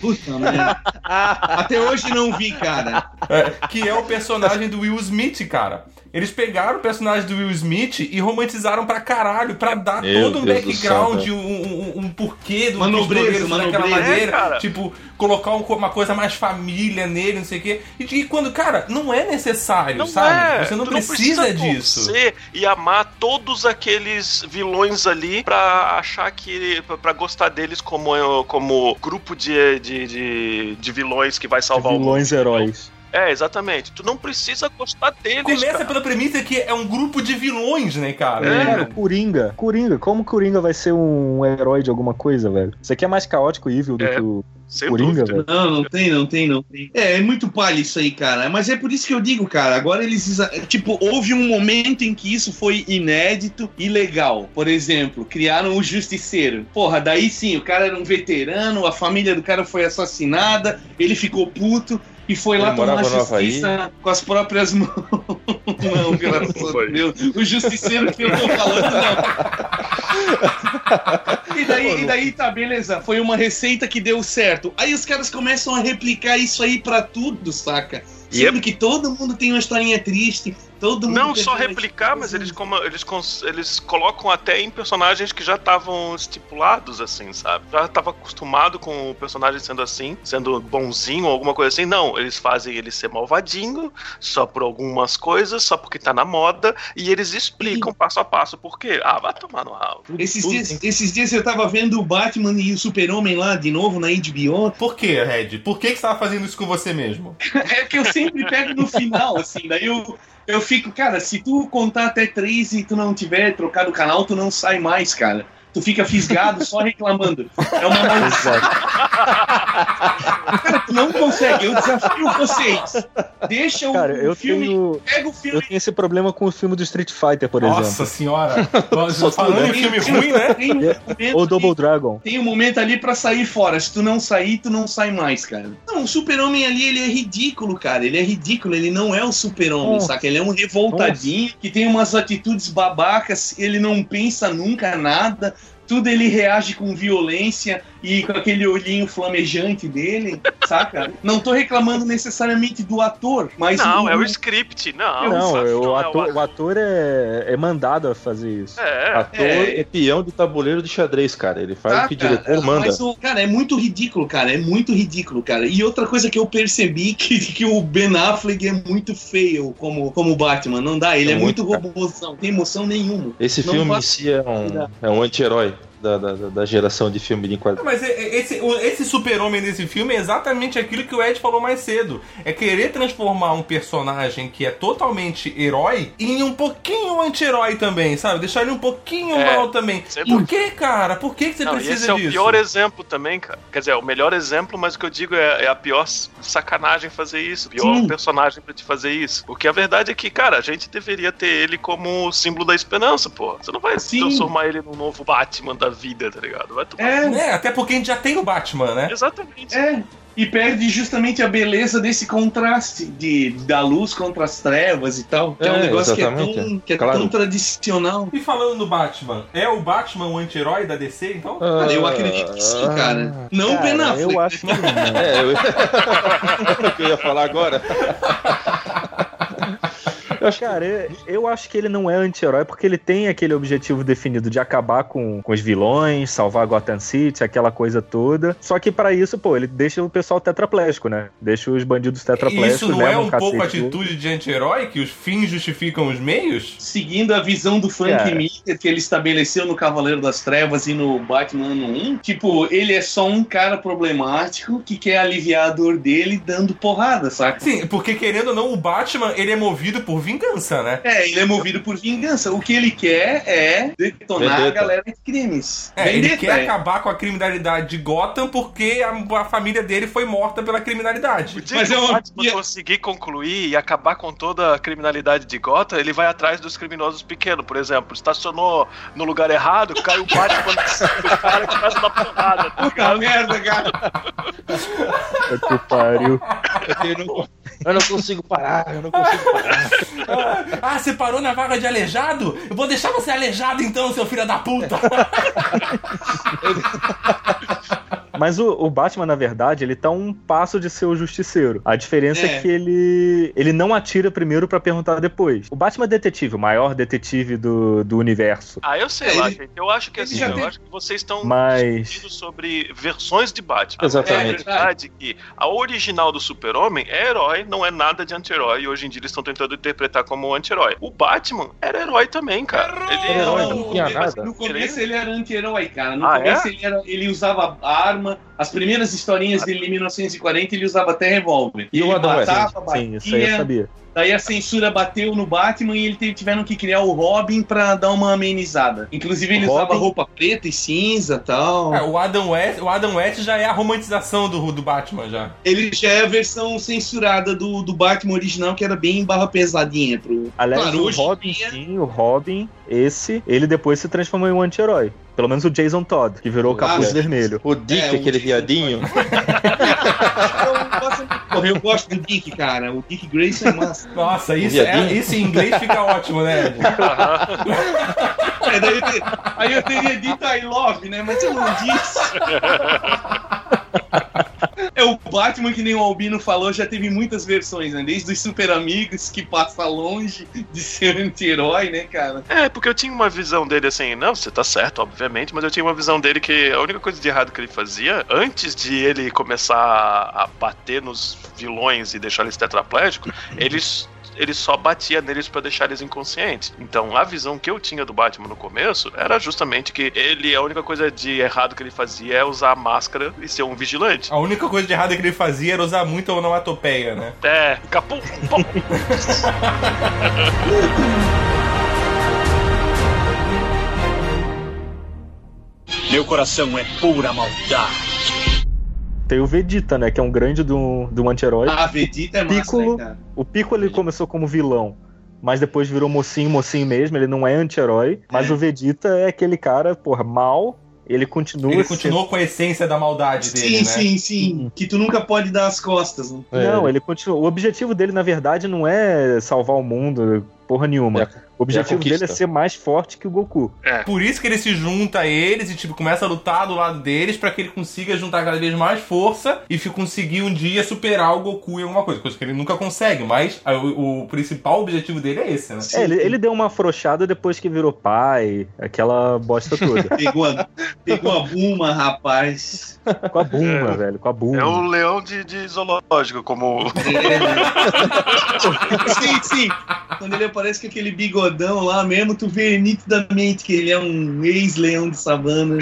Puta merda. Até hoje não vi, cara. é, que é o personagem do Will Smith, cara. Eles pegaram o personagem do Will Smith e romantizaram pra caralho, pra dar Meu todo um Deus background, céu, um, um- um porquê do Uma nobreza, pistoleiro uma daquela maneira. É, tipo, colocar um- uma coisa mais família nele, não sei o quê. E, e quando, cara, não é necessário, Não sabe? é. Você não Tu precisa, precisa disso. torcer e amar todos aqueles vilões ali pra achar que. pra- pra gostar deles como, como grupo de, de, de, de vilões que vai salvar o mundo. Vilões heróis. É, exatamente. Tu não precisa gostar deles. Começa cara. pela premissa que é um grupo de vilões, né, cara? É. Cara, Coringa. Coringa, como o Coringa vai ser um herói de alguma coisa, velho? Isso aqui é mais caótico e evil do É. que o Sem Coringa, velho. Não, não tem, não tem, não tem. É, é muito palha isso aí, cara. Mas é por isso que eu digo, cara. Agora eles. Tipo, houve um momento em que isso foi inédito e legal. Por exemplo, criaram o Justiceiro. Porra, daí sim, o cara era um veterano, a família do cara foi assassinada, ele ficou puto. E foi lá tomar Havaí? justiça com as próprias mãos. Não, graças a Deus. O justiceiro que eu tô falando, não. E daí, e daí tá, beleza. Foi uma receita que deu certo. Aí os caras começam a replicar isso aí pra tudo, saca? E Sendo que todo mundo tem uma historinha triste, todo mundo. Não só replicar, mas eles, como, eles, eles colocam até em personagens que já estavam estipulados, assim, sabe? Já estava acostumado com o personagem sendo assim, sendo bonzinho ou alguma coisa assim. Não, eles fazem ele ser malvadinho, só por algumas coisas, só porque tá na moda, e eles explicam passo a passo por quê. Ah, vai tomar no ralo. Esses Tudo dias, esses dias eu tava vendo o Batman e o Super-Homem lá de novo na HBO. Por que, Red? Por que, que você tava fazendo isso com você mesmo? É que eu sempre pego no final, assim, daí eu, eu fico, cara, se tu contar até três e tu não tiver trocado o canal, tu não sai mais, cara. Tu fica fisgado só reclamando. É uma maldição. Cara, tu não consegue. Eu desafio vocês. Deixa o, Cara, eu filme. tenho, Pega o eu filme. tenho esse problema com o filme do Street Fighter, por Nossa exemplo. senhora. Só Falando em filme ruim, né? Tem um momento Ou ali- Double Dragon. Tem um momento ali pra sair fora. Se tu não sair, tu não sai mais, cara. Não, o super-homem ali, ele é ridículo, cara. Ele é ridículo. Ele não é o super-homem, Nossa. saca? Ele é um revoltadinho que tem umas atitudes babacas. Ele não pensa nunca nada. Tudo ele reage com violência e com aquele olhinho flamejante dele, saca? Não tô reclamando necessariamente do ator, mas Não, o, é o script. Não, Não, sabe? o Não é ator, o ator é, é mandado a fazer isso. É, Ator É. é. peão de tabuleiro de xadrez, cara. Ele faz Tá, o que o cara, diretor manda. Mas o, cara, é muito ridículo, cara. É muito ridículo, cara. E outra coisa que eu percebi que, que o Ben Affleck é muito feio como, como Batman. Não dá, ele é, É muito, muito, robôzão, não tem emoção nenhuma. Esse Não filme em si é um, é um anti-herói da, da, da geração de filme de quadrinhos. Mas é- é- esse, esse super-homem desse filme é exatamente aquilo que o Ed falou mais cedo. É querer transformar um personagem que é totalmente herói em um pouquinho anti-herói também, sabe? Deixar ele um pouquinho É, mal também. sem Por que, cara? Por que, que você Não, precisa esse é o disso? pior exemplo também, cara. Quer dizer, é o melhor exemplo, mas o que eu digo é, é a pior sacanagem fazer isso. O pior Sim. personagem pra te fazer isso. Porque a verdade é que, cara, a gente deveria ter ele como símbolo da esperança, pô. Você não vai Sim. transformar ele num novo Batman da vida, tá ligado? Vai tomar. É, É, até porque a gente já tem o Batman, né? Exatamente. é. E perde justamente a beleza desse contraste de, da luz contra as trevas e tal. Que é, um É, negócio que é, tão, que é claro. tão tradicional. E falando do Batman, é o Batman o anti-herói da DC, então? Cara, eu acredito que sim, cara. Não o Ben Cara, Affleck. eu acho que não. É, eu... o que eu ia falar agora. Eu acho Cara, eu, eu acho que ele não é anti-herói porque ele tem aquele objetivo definido de acabar com, com os vilões, salvar Gotham City, aquela coisa toda. Só que pra isso, pô, ele deixa o pessoal tetraplégico, né? Deixa os bandidos tetraplégicos. Isso não é levam um pouco do- atitude de anti-herói? Que os fins justificam os meios? seguindo a visão do Frank Cara. Miller que ele estabeleceu no Cavaleiro das Trevas e no Batman ano 1, tipo, ele é só um cara problemático que quer aliviar a dor dele dando porrada, saca? Sim, porque querendo ou não, o Batman ele é movido por vingança, né? É, ele é movido por vingança. O que ele quer é detonar Vendetta. a galera de crimes. É, ele quer é. acabar com a criminalidade de Gotham porque a, a família dele foi morta pela criminalidade. O dia Mas que é o uma- Batman conseguir concluir e acabar com toda a criminalidade de Gotham, ele vai atrás dos criminosos pequenos, por exemplo. Estacionou no lugar errado, cai o Batman do cara que faz uma porrada, tá Puta merda, cara. Puta que pariu. eu não, eu não consigo parar, eu não consigo parar. Ah, você parou na vaga de aleijado? Eu vou deixar você aleijado então, seu filho da puta! Mas o, o Batman, na verdade, ele tá um passo de ser o justiceiro. A diferença é, É. que ele, ele não atira primeiro pra perguntar depois. O Batman é detetive, o maior detetive do, do universo. Ah, eu sei É, lá, ele- gente. Eu acho que assim, já eu teve- acho que vocês estão Mas- discutindo sobre versões de Batman. Exatamente. É verdade que a original do Super-Homem é herói, não é nada de anti-herói, e hoje em dia eles estão tentando interpretar como anti-herói. O Batman era herói também, cara. Ele Era herói, não- não tinha nada. No começo ele era anti-herói, cara. No Ah, começo ele, era, ele usava armas usava. As primeiras historinhas dele em 1940, ele usava até revólver. E o ele Adam West? matava, Sim, isso aí eu batia, sabia. Daí a censura bateu no Batman e ele teve- tiveram que criar o Robin pra dar uma amenizada. Inclusive ele usava Robin? roupa preta e cinza e tal. É, o Adam West, o Adam West já é a romantização do, do Batman já. Ele já é a versão censurada do, do Batman original, que era bem barra pesadinha pro. Aliás, Claro, o Robin, dia- sim, o Robin, esse, ele depois se transformou em um anti-herói. Pelo menos o Jason Todd, que virou o capuz Ah, vermelho. O Dick, É, o aquele Dick viadinho. Eu gosto, porra, eu gosto do Dick, cara. O Dick Grayson é massa. Nossa, isso, é, isso em inglês fica ótimo, né? É, daí eu te- aí eu teria dito I love, né? Mas eu não disse. É o Batman, que nem o Albino falou, já teve muitas versões, né? Desde os super amigos que passa longe de ser anti-herói, né, cara? É, porque eu tinha uma visão dele assim, não, você tá certo, obviamente, mas eu tinha uma visão dele que a única coisa de errado que ele fazia, antes de ele começar a bater nos vilões e deixar eles tetraplégicos, eles. Ele só batia neles pra deixar eles inconscientes. Então, a visão que eu tinha do Batman no começo era justamente que ele, a única coisa de errado que ele fazia é usar a máscara e ser um vigilante. A única coisa de errada que ele fazia era usar muita onomatopeia, né? É, capum, pum. Meu coração é pura maldade. Tem o Vegeta, né? Que é um grande do, do anti-herói. A Vegeta é massa, Piccolo. né, cara? O Piccolo ele começou como vilão, mas depois virou mocinho, mocinho mesmo. Ele não é anti-herói. Mas É. o Vegeta é aquele cara, porra, mal. Ele continua. Ele sendo- continuou com a essência da maldade dele, Sim, né? sim, sim. Que tu nunca pode dar as costas, né? Não, ele continua. O objetivo dele, na verdade, não é salvar o mundo, porra nenhuma. É o objetivo dele é ser mais forte que o Goku. Por isso que ele se junta a eles e, tipo, começa a lutar do lado deles pra que ele consiga juntar cada vez mais força e conseguir um dia superar o Goku em alguma coisa. Coisa que ele nunca consegue, mas o, o principal objetivo dele é esse, né? É, ele, ele deu uma afrouxada depois que virou pai, aquela bosta toda. Pegou a, pegou a Buma, rapaz. com a Buma, É. velho, com a Buma. É o leão de, de zoológico, como. sim, sim. Quando ele aparece com aquele lá mesmo, tu vê nitidamente que ele é um ex-leão de savana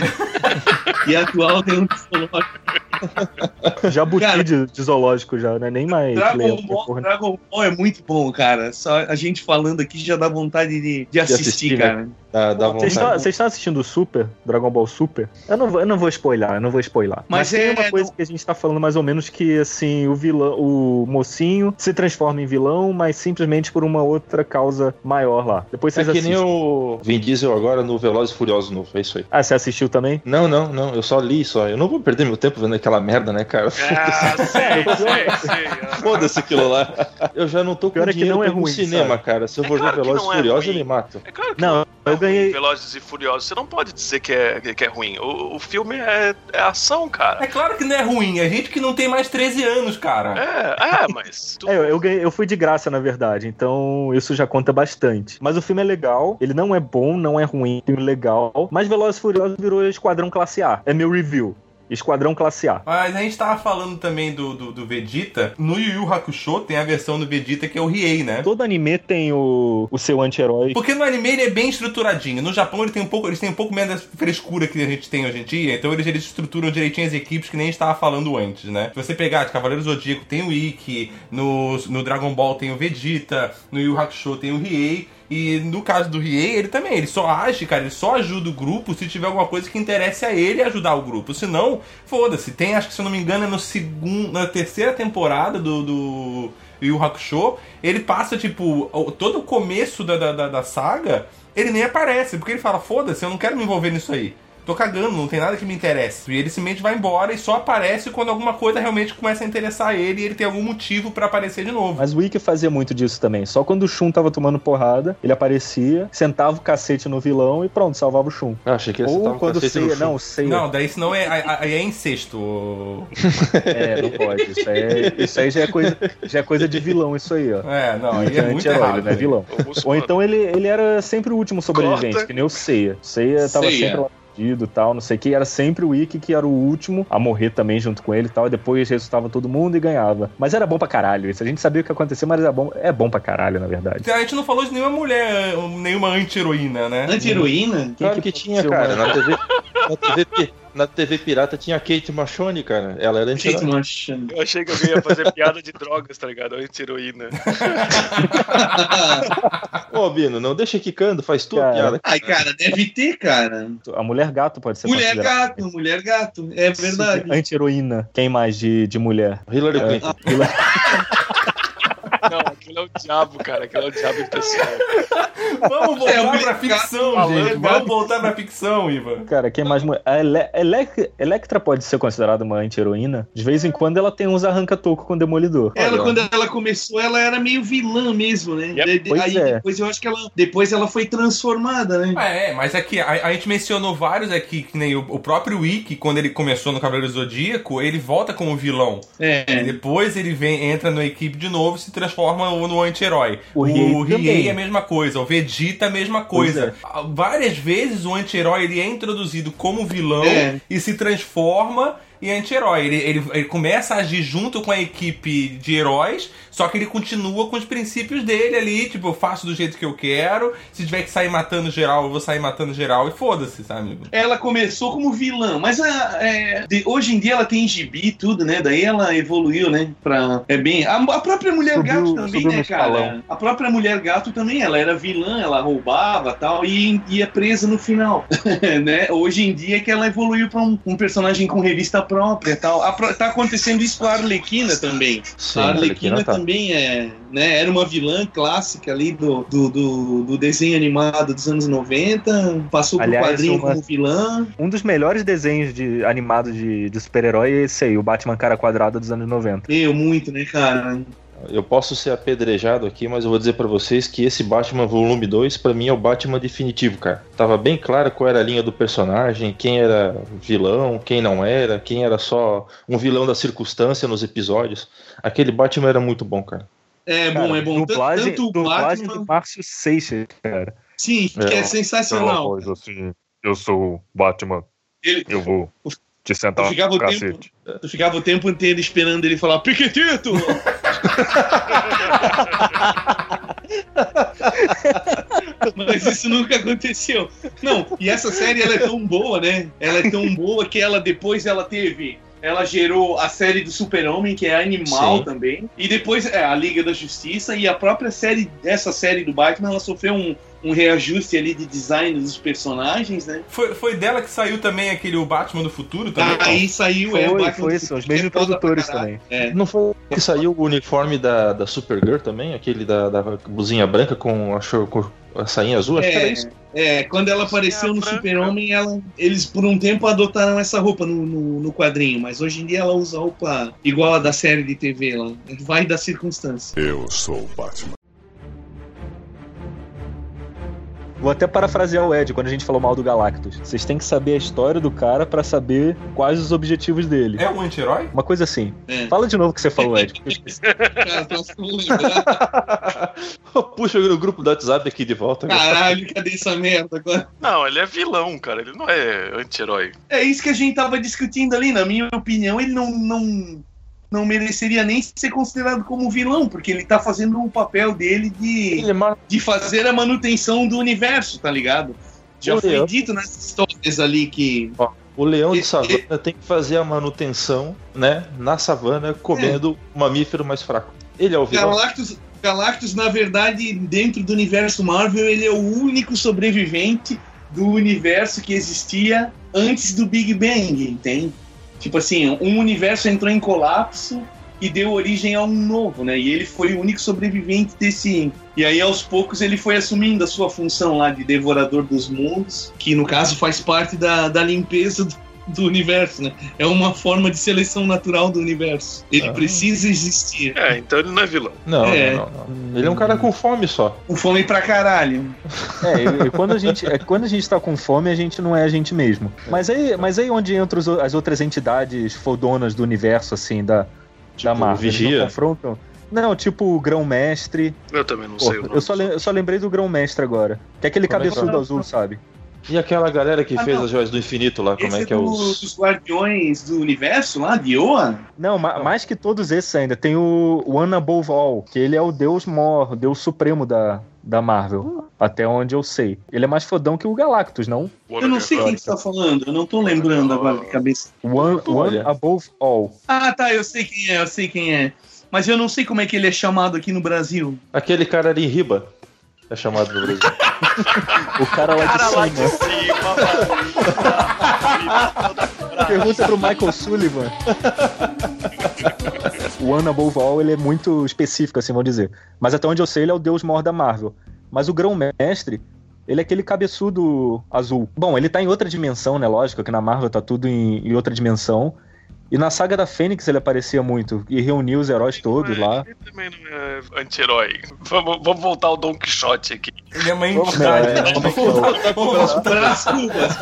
e atual leão de zoológico. Jabuti Cara, de, de zoológico já, né? Nem mais. Dragon leão, Ball, porra. Dragon Ball é muito bom, cara. Só a gente falando aqui já dá vontade de, de assistir, assistir, né? cara. Dá, dá Vocês estão, vontade. vocês estão assistindo o Super? Dragon Ball Super? Eu não vou, eu não vou spoiler, eu não vou spoiler. Mas, Mas tem é- uma coisa que a gente tá falando mais ou menos que, assim, o vilão, o mocinho se transforma em vilão, mas simplesmente por uma outra causa maior lá. Depois É vocês que nem assistem. o Vin Diesel agora no Velozes e Furiosos novo, é isso aí. Ah, você assistiu também? Não, não, não, eu só li só. Eu não vou perder meu tempo vendo aquela merda, né, cara? Ah, sei, sei, sei. Foda-se aquilo lá. Eu já não tô com Pior é que dinheiro não é ruim, cinema, sabe? cara. Se eu É for claro ver que Velozes não e é Furiosos, ruim. eu me mato. É claro que Não, não é eu ganhei- ruim, Velozes e Furiosos. Você não pode dizer que é, que é ruim. O, o filme é, é ação, cara. É claro que não é ruim, é gente que não tem mais 13 anos, cara. É, é, mas. tu- É, eu, eu, ganhei- eu fui de graça, na verdade, então isso já conta bastante. Mas o filme é legal, ele não é bom, não é ruim, filme legal. Mas Velozes e Furiosos virou Esquadrão Classe A. É meu review. Esquadrão Classe A. Mas a gente tava falando também do, do, do Vegeta. No Yu Yu Hakusho tem a versão do Vegeta que é o Riei, né? Todo anime tem o, o seu anti-herói. Porque no anime ele é bem estruturadinho. No Japão ele tem um pouco, eles têm um pouco menos da frescura que a gente tem hoje em dia. Então eles, eles estruturam direitinho as equipes que nem a gente tava falando antes, né? Se você pegar de Cavaleiro Zodíaco tem o Ikki, no, no Dragon Ball tem o Vegeta, no Yu Yu Hakusho tem o Riei. E no caso do Riei, ele também, ele só age, cara, ele só ajuda o grupo se tiver alguma coisa que interesse a ele ajudar o grupo. Senão, foda-se. Tem, acho que se eu não me engano, é no segundo, na terceira temporada do, do Yu Hakusho, ele passa, tipo, todo o começo da, da, da saga, ele nem aparece, porque ele fala, foda-se, eu não quero me envolver nisso aí. Tô cagando, não tem nada que me interesse. E ele simplesmente vai embora e só aparece quando alguma coisa realmente começa a interessar ele e ele tem algum motivo pra aparecer de novo. Mas o Ikki fazia muito disso também. Só quando o Shun tava tomando porrada, ele aparecia, sentava o cacete no vilão e pronto, salvava o Shun. Ah, achei que ia citar Ou um quando o Seiya. Não, o Seiya. Não, daí senão é, aí é incesto. É, não pode. Isso aí, isso aí já, é coisa, já é coisa de vilão, isso aí, ó. É, não, é muito anti-herói, errado. ele não é vilão. o muçulmano. Ou então ele, ele era sempre o último sobrevivente, Corta. que nem o Seiya. O Seiya tava Seiya. sempre lá fudido tal, não sei o que. Era sempre o Ikki que era o último a morrer também junto com ele e tal. E depois ressuscitava todo mundo e ganhava. Mas era bom pra caralho isso. A gente sabia o que ia acontecer, mas era bom, é bom pra caralho, na verdade. A gente não falou de nenhuma mulher, nenhuma anti-heroína, né? Anti-heroína? Claro que que tinha, cara. Na TV, na TV, na TV Pirata tinha a Kate Machone, cara. Ela era anti-herói. manchando. Eu achei que alguém ia fazer piada de drogas, tá ligado? Anti-heroína. Ô, Bino, não deixa quicando, faz tua Cara. piada. Ai, cara, deve ter, cara. A mulher gato pode ser Mulher gato, mulher gato. É verdade. Anti-heroína. Quem mais de, de mulher? Hillary É. Clinton. Aquele é o diabo, cara. Aquele é o diabo em pessoa. Vamos voltar É, pra ficção, falando, gente. cara. Vamos voltar pra ficção, Ivan. Cara, quem mais? A Ele Elec- Electra pode ser considerada uma anti-heroína? De vez em quando ela tem uns arranca-toco com o Demolidor. Ela, Olha. quando ela começou, ela era meio vilã mesmo, né? Yep. De- de- Pois aí é. depois eu acho que ela. Depois ela foi transformada, né? É, mas aqui, a, a gente mencionou vários aqui, que nem o, o próprio Wiki, quando ele começou no Cavaleiro Zodíaco, ele volta como vilão. E É. depois ele vem, entra na equipe de novo e se transforma no no anti-herói. O O Riei é a mesma coisa, o Vegeta é a mesma coisa. Ah, Várias vezes o anti-herói ele é introduzido como vilão É. e se transforma em anti-herói. Ele, ele, ele começa a agir junto com a equipe de heróis, só que ele continua com os princípios dele ali, tipo, eu faço do jeito que eu quero, se tiver que sair matando geral, eu vou sair matando geral e foda-se, sabe? Ela começou como vilã, mas a- é, de- hoje em dia ela tem gibi e tudo, né? Daí ela evoluiu, né? Pra, é bem. A, a própria Mulher Subiu- Gato também, né, cara? A própria Mulher Gato também, ela era vilã, ela roubava tal, e ia presa no final. né? Hoje em dia é que ela evoluiu pra um, um personagem com revista própria tal. A tá acontecendo isso com a Arlequina também. Sim, a Arlequina Arlequina tá. também é, né, era uma vilã clássica ali do, do, do, do desenho animado dos anos 90, passou pro Aliás, quadrinho uma- como vilã. Um dos melhores desenhos de animados de, de super-herói é esse aí, o Batman Cara Quadrada dos anos 90. Eu, muito, né, cara? Eu posso ser apedrejado aqui, mas eu vou dizer pra vocês que esse Batman Volume 2, pra mim, é o Batman definitivo, cara. Tava bem claro qual era a linha do personagem, quem era vilão, quem não era, quem era só um vilão da circunstância nos episódios. Aquele Batman era muito bom, cara. É Cara, bom, é bom. Dublagem, Tanto o dublagem Batman, do Márcio Seixas, cara. sim, que é, sensacional. assim, eu sou o Batman, Ele, eu vou te eu sentar ficava o tempo, cacete. tu ficava o tempo inteiro esperando ele falar Piquetito! Mas isso nunca aconteceu. Não, e essa série ela é tão boa, né? Ela é tão boa que ela depois ela teve. Ela gerou a série do Super-Homem, que é animal Sim. também. E depois é, a Liga da Justiça. E a própria série, essa série do Batman, ela sofreu um, um reajuste ali de design dos personagens, né? Foi, foi dela que saiu também aquele o Batman do Futuro também? Aí saiu, é, o Foi, Batman foi, são os mesmos é produtores também. É. Não foi que saiu o uniforme da, da Supergirl também? Aquele da, da blusinha branca com a, com a sainha azul? Acho que era isso. É, quando ela apareceu no. Super-Homem, ela- eles por um tempo adotaram essa roupa no, no, no quadrinho, mas hoje em dia ela usa roupa igual a da série de TV lá. Vai da circunstância. Eu sou o Batman. Vou até parafrasear o Ed quando a gente falou mal do Galactus. Vocês têm que saber a história do cara pra saber quais os objetivos dele. É um anti-herói? Uma coisa assim. É. Fala de novo o que você falou, Ed. Cara, tô não lembrar. Puxa o grupo do WhatsApp aqui de volta. Caralho, cadê essa merda agora? Não, ele é vilão, cara. Ele não é anti-herói. É isso que a gente tava discutindo ali. Na minha opinião, ele não, não, não mereceria nem ser considerado como vilão, porque ele tá fazendo o papel dele de. É de fazer a manutenção do universo, tá ligado? Já Ô, foi Leão. dito nas histórias ali que. O leão de savana tem que fazer a manutenção, né, na savana, comendo o mamífero mais fraco. Ele é o vilão. Galactus, Galactus, na verdade, dentro do universo Marvel, ele é o único sobrevivente do universo que existia antes do Big Bang, entende? Tipo assim, um universo entrou em colapso e deu origem a um novo, né? E ele foi o único sobrevivente desse. E aí, aos poucos, ele foi assumindo a sua função lá de devorador dos mundos, que no caso faz parte da, da limpeza do, do universo, né? É uma forma de seleção natural do universo. Ele Ah. precisa existir. É, então ele não é vilão. Não, É. não, não, não. Ele é um cara com fome só. Com fome pra caralho. É, e, e quando a gente, é, quando a gente tá com fome, a gente não é a gente mesmo. Mas aí, mas aí onde entram as outras entidades fodonas do universo, assim, da, da Marvel? Eles Vigia? Não confrontam? Não, tipo o Grão-Mestre. Eu também não Pô, sei o nome. eu, só eu só lembrei do Grão-Mestre agora. Que é aquele Como cabeçudo é? azul, sabe? E aquela galera que Ah, fez não. as joias do infinito lá, como Esse é que é do- os. dos Guardiões do Universo lá, de Oa? Não, ma- mais que todos esses ainda, tem o One Above All, que ele é o deus mor, o deus supremo da, da Marvel, até onde eu sei. Ele é mais fodão que o Galactus, não? Eu não sei quem que você tá falando, eu não tô lembrando agora de cabeça. One, One. Above All. Ah, tá, eu sei quem é, eu sei quem é. Mas eu não sei como é que ele é chamado aqui no Brasil. Aquele cara ali em riba. É chamado no Brasil. O cara lá Cara lá de de cima. cima, Pergunta pro Michael Sullivan. O One Above All, ele é muito específico, assim, vamos dizer. Mas até onde eu sei, ele é o deus mor da Marvel. Mas o Grão-Mestre, ele é aquele cabeçudo azul. Bom, ele tá em outra dimensão, né? Lógico que na Marvel tá tudo em, em outra dimensão. E na saga da Fênix ele aparecia muito e reuniu os heróis todos lá. Ele também não é anti-herói. Vamos, vamos voltar ao Don Quixote aqui. Ele é uma Vamos, entidade. é, como é Vamos voltar. Cubas, Brás Cubas.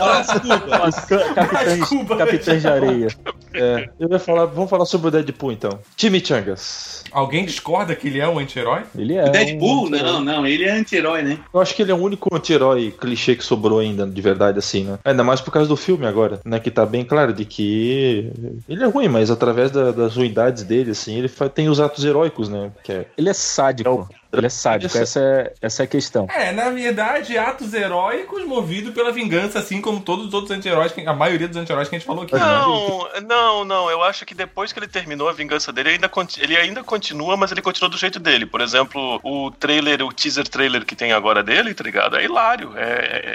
Os ca- capitães, Desculpa, capitães de areia. É, eu ia falar, vamos falar sobre o Deadpool então. Chimichangas. Alguém discorda que ele é um anti-herói? Ele é. O Deadpool? um- Não, não, ele é anti-herói, né? Eu acho que ele é o único anti-herói clichê que sobrou ainda, de verdade, assim, né? Ainda mais por causa do filme agora, né? Que tá bem claro de que ele é ruim, mas através da- das ruindades dele, assim, ele tem os atos heróicos, né? Que é Ele é sádico. Ele é sádico, essa é, essa é a questão. É, na verdade, atos heróicos movidos pela vingança, assim como todos os outros anti-heróis, a maioria dos anti-heróis que a gente falou aqui. né? Não, não, não. Eu acho que depois que ele terminou a vingança dele, ele ainda, ele ainda continua, mas ele continua do jeito dele. Por exemplo, o trailer, o teaser trailer que tem agora dele, tá ligado? É hilário. É,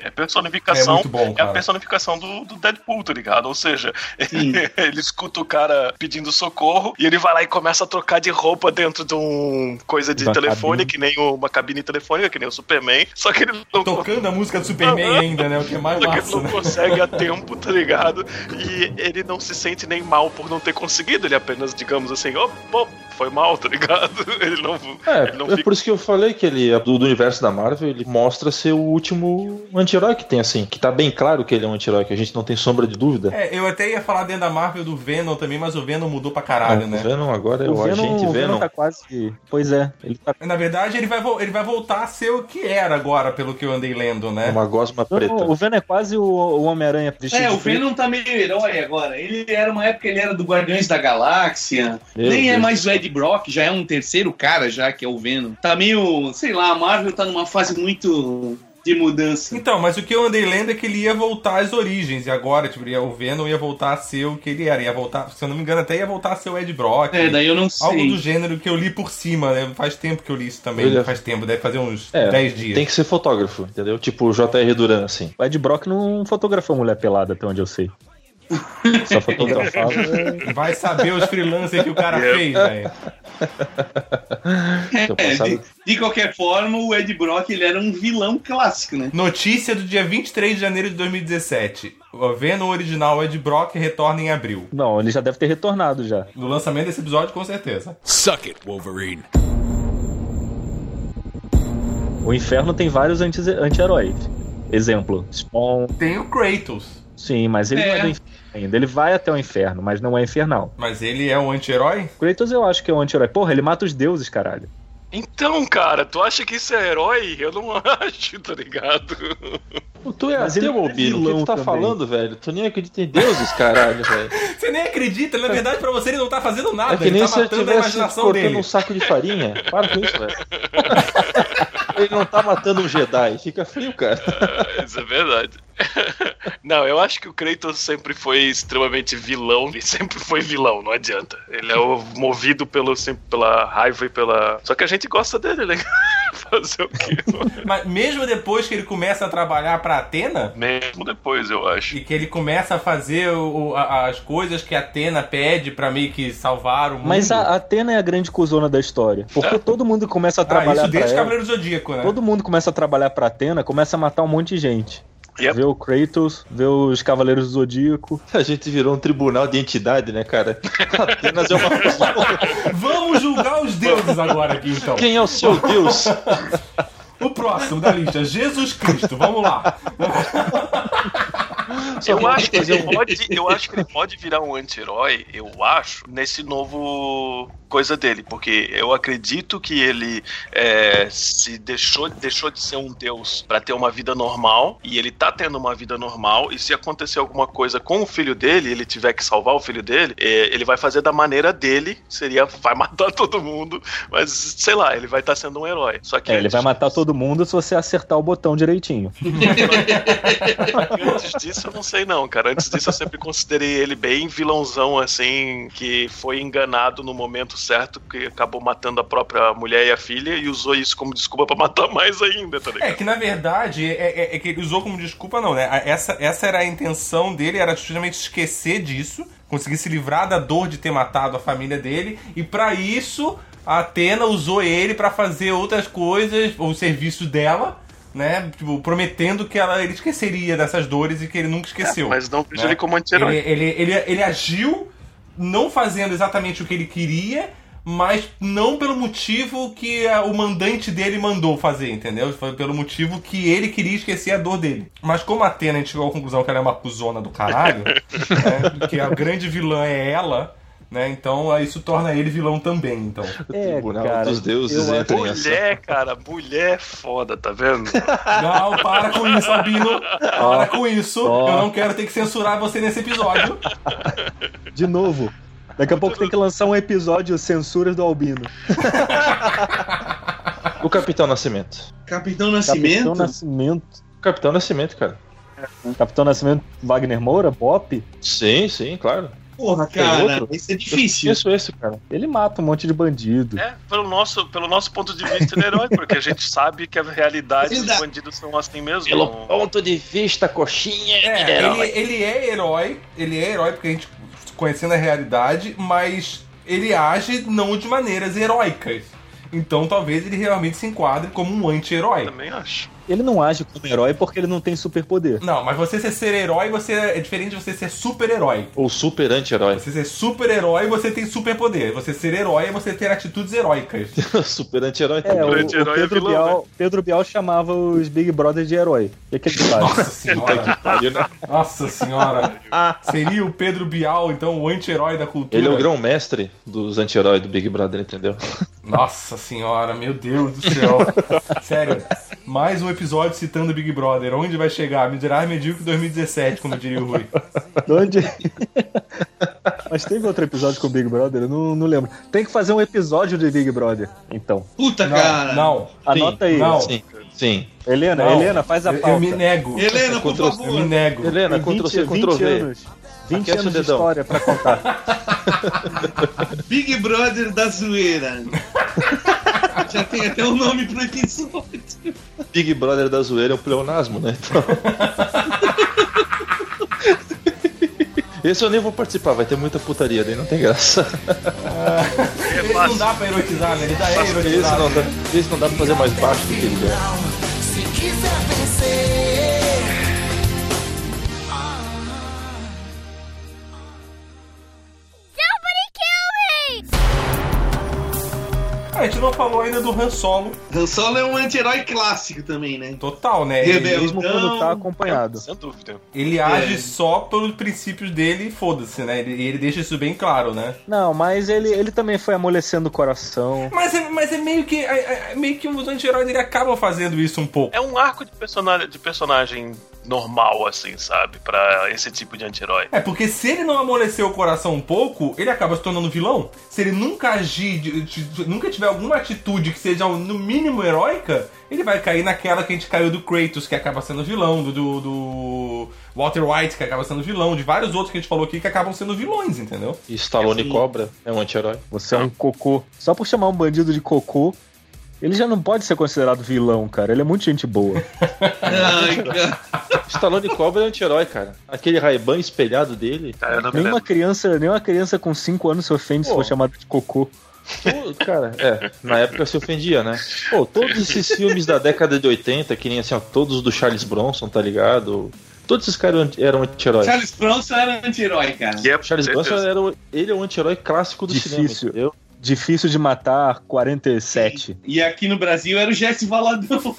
é- é personificação. É muito bom, É a personificação do, do Deadpool, tá ligado? Ou seja, Sim. ele escuta o cara pedindo socorro e ele vai lá e começa a trocar de roupa dentro de um coisa de Da telefone, cabine. Que nem uma cabine telefônica, que nem o Superman. Só que ele não Tocando a música do Superman ainda, né? O que é mais só que ele massa, não né? consegue a tempo, tá ligado? E ele não se sente nem mal por não ter conseguido, ele apenas, digamos assim, oh, pô, foi mal, tá ligado? Ele não, É, ele não é fica. por isso que eu falei que ele, do, do universo da Marvel, ele mostra ser o último anti-herói que tem, assim. Que tá bem claro que ele é um anti-herói, que a gente não tem sombra de dúvida. É, eu até ia falar dentro da Marvel do Venom também, mas o Venom mudou pra caralho, Ah, né? O Venom agora é o, o Venom, agente o Venom. Venom tá quase. Pois é, ele tá. Na verdade, ele vai, ele vai voltar a ser o que era agora, pelo que eu andei lendo, né? Uma gosma preta. o Venom é quase o, o Homem-Aranha É, de o preto. Venom tá meio herói agora. Ele era uma época ele era do Guardiões da Galáxia. Meu Nem é Deus. mais o Ed Brock, já é um terceiro cara já que é o Venom. Tá meio, sei lá, a Marvel tá numa fase muito de mudança. Então, mas o que eu andei lendo é que ele ia voltar às origens, e agora, tipo, ia- o Venom ia voltar a ser o que ele era, ia voltar, se eu não me engano, até ia voltar a ser o Ed Brock. É, daí eu não sei. Algo do gênero que eu li por cima, né? Faz tempo que eu li isso também. Ele Faz tempo, deve fazer uns É, 10 dias. Tem que ser fotógrafo, entendeu? Tipo o J.R. Duran, assim. O Ed Brock não fotografou mulher pelada, até onde eu sei. Só fotografava. Vai saber os freelancers que o cara fez, velho. É, de, de qualquer forma, o Ed Brock ele era um vilão clássico, né? Notícia do dia 23 de janeiro de 2017. O Venom original Ed Brock retorna em abril. Não, ele já deve ter retornado já. No lançamento desse episódio, com certeza. Suck it, Wolverine. O inferno tem vários anti- anti-heróis. Exemplo, Spawn. Tem o Kratos. Sim, mas ele não é É. do inferno ainda. Ele vai até o inferno, mas não é infernal. Mas ele é um anti-herói? Kratos eu acho que é um anti-herói. Porra, ele mata os deuses, caralho. Então, cara, tu acha que isso é herói? Eu não acho, tá ligado? Tu é Mas ateu, é Albino. O que tu tá também. falando, velho? Tu nem acredita em deuses, caralho, velho. Você nem acredita, na verdade, pra você ele não tá fazendo nada. É que ele nem tá se matando a tivesse imaginação cortando dele. um saco de farinha. Para com isso, velho. Ele não tá matando um Jedi. Fica frio, cara. Isso é verdade. Não, eu acho que o Kratos sempre foi extremamente vilão. Ele sempre foi vilão, não adianta. Ele é o movido pelo, sempre pela raiva e pela. Só que a gente gosta dele, né? Fazer o quê? Mas mesmo depois que ele começa a trabalhar pra Atena, Mesmo depois, eu acho. e que ele começa a fazer o- a- as coisas que a Atena pede pra meio que salvar o mundo. Mas a Atena é a grande cuzona da história. Porque todo mundo começa a ah, trabalhar isso pra desde ela. Cavaleiro do Zodíaco, né? Todo mundo começa a trabalhar pra Atena, começa a matar um monte de gente. Yep. Vê o Kratos, vê os Cavaleiros do Zodíaco. A gente virou um tribunal de entidade, né, cara? Apenas é uma Vamos julgar os deuses agora aqui, então. Quem é o seu Deus? O próximo da lista, Jesus Cristo. Vamos lá. Eu acho, que ele pode, eu acho que ele pode virar um anti-herói, eu acho, nesse novo coisa dele, porque eu acredito que ele é, se deixou, deixou de ser um deus pra ter uma vida normal, e ele tá tendo uma vida normal, e se acontecer alguma coisa com o filho dele, ele tiver que salvar o filho dele, é, ele vai fazer da maneira dele, seria vai matar todo mundo, mas sei lá, ele vai estar sendo um herói. Só que É, ele vai matar todo mundo se você acertar o botão direitinho. Antes disso, eu não sei não, cara. Antes disso, eu sempre considerei ele bem vilãozão, assim, que foi enganado no momento certo, que acabou matando a própria mulher e a filha e usou isso como desculpa pra matar mais ainda, tá ligado? É que na verdade é, é- é que ele usou como desculpa, não, né? Essa, essa era a intenção dele, era justamente esquecer disso, conseguir se livrar da dor de ter matado a família dele, e pra isso a Atena usou ele pra fazer outras coisas, o serviço dela, né? Tipo, prometendo que ela, ele esqueceria dessas dores e que ele nunca esqueceu. Mas não vejo né? ele como anti-herói. Ele, ele, ele, ele agiu não fazendo exatamente o que ele queria, mas não pelo motivo que a- o mandante dele mandou fazer, entendeu? Foi pelo motivo que ele queria esquecer a dor dele. Mas como a Atena a gente chegou à conclusão que ela é uma cuzona do caralho, né, que a grande vilã é ela, né? Então isso torna ele vilão também, então. É, Tribunal cara, dos deuses eu entra em ação. Mulher, cara, mulher é foda, tá vendo? Não, para com isso, Albino. Para com isso. Ó. Eu não quero ter que censurar você nesse episódio. De novo. Daqui a pouco tem que lançar um episódio Censuras do Albino. O Capitão Nascimento. Capitão Nascimento? Capitão Nascimento. Capitão Nascimento, cara. Capitão Nascimento Wagner Moura, Bop. Sim, sim, claro. Porra, Tem cara, isso é difícil. Isso, esse, cara. Ele mata um monte de bandido. É, pelo nosso, pelo nosso ponto de vista, ele é herói, porque a gente sabe que a realidade dos bandidos são assim mesmo. Pelo ponto de vista, coxinha, É, ele é ele, herói. ele é herói, ele é herói porque a gente conhecendo a realidade, mas ele age não de maneiras heróicas. Então talvez ele realmente se enquadre como um anti-herói. Também acho. Ele não age como herói porque ele não tem superpoder. Não, mas você ser, ser herói, você é diferente de você ser super-herói. Ou super anti-herói. Você ser super-herói, você tem superpoder. Você ser herói é você ter atitudes heróicas. super anti-herói É, também. o, o anti-herói é Pedro, vilão, Bial, Pedro Bial chamava os Big Brothers de herói. O que, que ele faz? Nossa senhora. Pariu, né? Nossa senhora. Seria o Pedro Bial, então, o anti-herói da cultura. Ele é o grão-mestre dos anti-heróis do Big Brother, entendeu? Nossa senhora, meu Deus do céu. Sério, mais um episódio citando Big Brother. Onde vai chegar? Miserável Medíocre 2017, como diria o Rui. Onde? Mas teve outro episódio com o Big Brother? Eu não, não lembro. Tem que fazer um episódio de Big Brother, então. Puta, Não, cara. não, Anota aí. não. Sim, sim. Helena, não. Helena, faz a Eu- pauta. Eu me nego. Helena, por Contra- Eu me favor. nego. Helena, Tem Ctrl C, 20, Ctrl V. anos. 20 Aquece o anos de história pra contar. Big Brother da zoeira. Já tem até um nome pro episódio. Big Brother da zoeira é um pleonasmo, né? Então... Esse eu nem vou participar, vai ter muita putaria, daí não tem graça. Esse não dá pra erotizar, né? Ele já é Esse erotizado. não, dá, esse não dá pra fazer mais baixo do que ele é. Não falou ainda do Han Solo. Han Solo é um anti-herói clássico também, né? Total, né? Ele, Rebelde. Mesmo quando tá acompanhado. Sem dúvida. ele age só pelos princípios dele e foda-se, né? Ele, ele deixa isso bem claro, né? Não, mas ele, ele também foi amolecendo o coração. Mas é, mas é meio que. É, é meio que os anti-heróis dele acabam fazendo isso um pouco. É um arco de personagem, de personagem normal, assim, sabe? Pra esse tipo de anti-herói. É, porque se ele não amolecer o coração um pouco, ele acaba se tornando vilão. Se ele nunca agir, de- de- nunca tiver alguma atitude que seja no mínimo heróica, ele vai cair naquela que a gente caiu do Kratos, que acaba sendo vilão, do, do, do Walter White, que acaba sendo vilão, de vários outros que a gente falou aqui que acabam sendo vilões, entendeu? E Stallone Cobra é um anti-herói. Você é um cocô. Só por chamar um bandido de cocô, ele já não pode ser considerado vilão, cara. Ele é muito gente boa. Ai, cara. Stallone Cobra é anti-herói, cara. Aquele Ray-Ban espelhado dele. Cara, Nenhuma criança, nenhuma criança com 5 anos se ofende se Pô. for chamado de cocô. Cara, é, na época se ofendia, né? Pô, todos esses filmes da década de 80, que nem assim, ó, todos do Charles Bronson, tá ligado? Todos esses caras eram anti-heróis. Charles Bronson era anti-herói, cara. Que é, Charles Bronson era o, ele é o anti-herói clássico do cinema, Difícil. entendeu? Difícil de matar 47. E aqui no Brasil era o Jesse Valadão.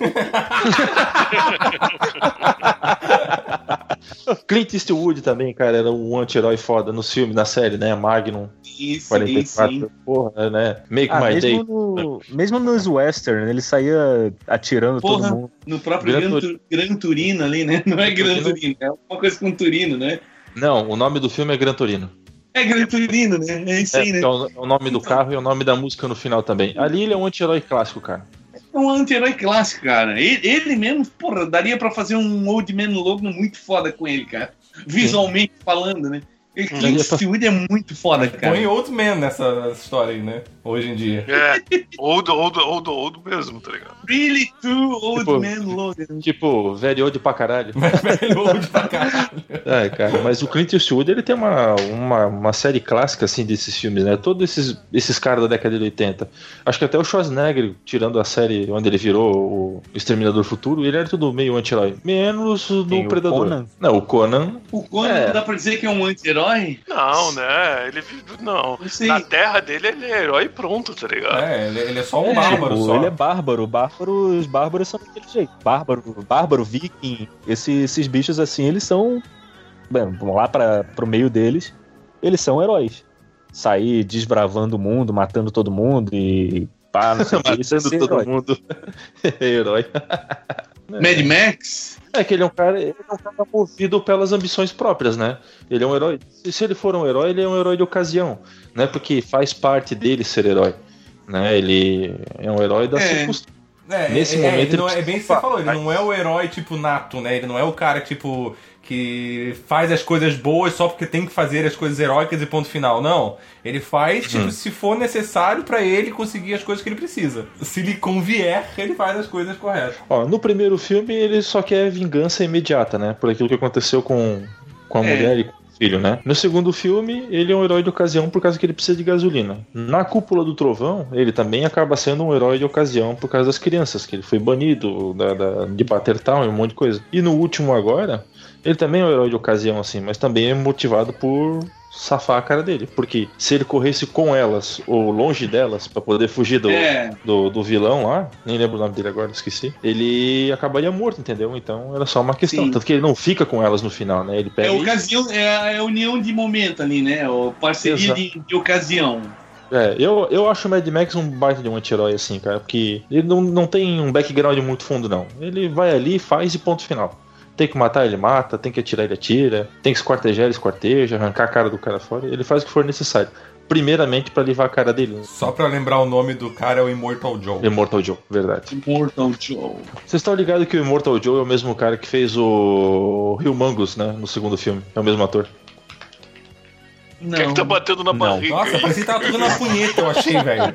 Clint Eastwood também, cara, era um anti-herói foda no filme, na série, né? Magnum. Isso, 44, sim. porra, né? Make Ah, My Day. mesmo, no, mesmo nos western, ele saía atirando Porra, todo mundo. no próprio Gran Gran, Tur- Tu- Gran Turino ali, né? Não é Gran Turino. Turino, é uma coisa com Turino, né? Não, o nome do filme é Gran Torino. É Gran Turino, né? É isso É, aí, né? é o, é o nome do carro e é o nome da música no final também. Ali ele é um anti-herói clássico, cara. É um anti-herói clássico, cara. Ele, ele mesmo, porra, daria pra fazer um Old Man Logan muito foda com ele, cara. Visualmente falando, né? E Clint Daria pra- Eastwood é muito foda, cara. Põe Old Man nessa história aí, né? Hoje em dia. É, old, old, old, old mesmo, tá ligado? Really true Old Tipo- Man Logan. Tipo, velho de pra caralho. Velho old pra caralho. É, cara, mas o Clint Eastwood ele tem uma, uma, uma série clássica assim desses filmes, né? Todos esses, esses caras da década de 80. Acho que até o Schwarzenegger, tirando a série onde ele virou o Exterminador Futuro, ele era tudo meio anti-herói. Menos o do Tem o Predador. Conan. Não, o Conan. O Conan É. dá pra dizer que é um anti-herói? Não, né? Ele vive. Não. Na terra dele, ele é herói pronto, tá ligado? É, ele, ele é só um É, bárbaro tipo, só. ele é bárbaro. Bárbaro, os bárbaros são daquele jeito. Bárbaro, bárbaro, viking. Esse- esses bichos assim, eles são. Bem, vamos lá para pro meio deles. Eles são heróis. Sair desbravando o mundo, matando todo mundo e. Pá, não sei o que. Isso é Matando todo herói. mundo. é. Mad Max? É que ele é um cara, ele é um cara movido pelas ambições próprias, né? Ele é um herói. E se ele for um herói, ele é um herói de ocasião, né? Porque faz parte dele ser herói, né? Ele é um herói da É. circunstância. É, Nesse é, momento ele ele não é, é bem isso que você falou, ele não é o herói tipo nato, né? Ele não é o cara tipo que faz as coisas boas só porque tem que fazer as coisas heróicas e ponto final. Não, ele faz tipo Hum. se for necessário pra ele conseguir as coisas que ele precisa. Se lhe convier, ele faz as coisas corretas. Ó, no primeiro filme ele só quer vingança imediata, né? Por aquilo que aconteceu com, com a É. mulher e com o filho, né? No segundo filme, ele é um herói de ocasião por causa que ele precisa de gasolina. Na Cúpula do Trovão, ele também acaba sendo um herói de ocasião por causa das crianças, que ele foi banido da, da, de Battertown e um monte de coisa. E no último agora, ele também é um herói de ocasião, assim, mas também é motivado por safar a cara dele. Porque se ele corresse com elas ou longe delas pra poder fugir do, É. do, do vilão lá, nem lembro o nome dele agora, esqueci. Ele acabaria morto, entendeu? Então era só uma questão. Sim. Tanto que ele não fica com elas no final, né? Ele É pega. a e- ocasião, é a, é a união de momento ali, né? O parceria de, de ocasião. É, eu, eu acho o Mad Max um baita de um anti-herói, assim, cara, porque ele não, não tem um background muito fundo, não. Ele vai ali, faz e ponto final. Tem que matar, ele mata, tem que atirar, ele atira, tem que esquartejar, ele esquarteja, arrancar a cara do cara fora, ele faz o que for necessário. Primeiramente pra livrar a cara dele. Só pra lembrar o nome do cara é o Immortal Joe. Immortal Joe, verdade. Mortal Joe. Vocês estão ligados que o Immortal Joe é o mesmo cara que fez o Humongous, né? No segundo filme. É o mesmo ator. Não, Quem é que tá batendo na Não. barriga Nossa, parecia que tava tudo na punheta, eu achei, velho.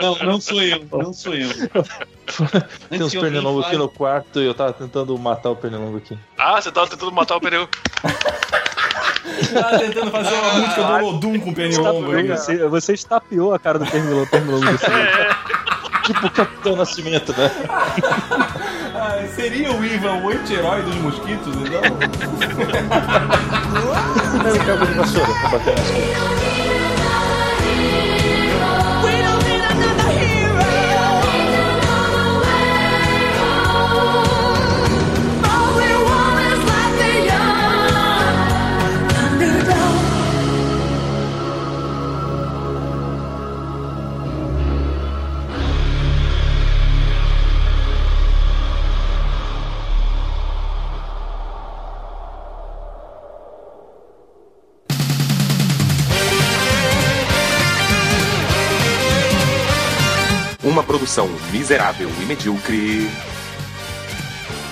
não, não sou eu, não sou eu. Tem uns pernilongos aqui no quarto e eu tava tentando matar o pernilongo aqui. Ah, você tava tentando matar o pneu. Tava tentando fazer uma música do Olodum com o Pernilongo aí. Você, você estapeou a cara do Pernilongo. Pernilongo do filme. Tipo o Capitão Nascimento, né? Ah, seria o Ivan o anti-herói dos mosquitos, então? É o cabo de vassoura pra bater nas coisas. Uma produção miserável e medíocre.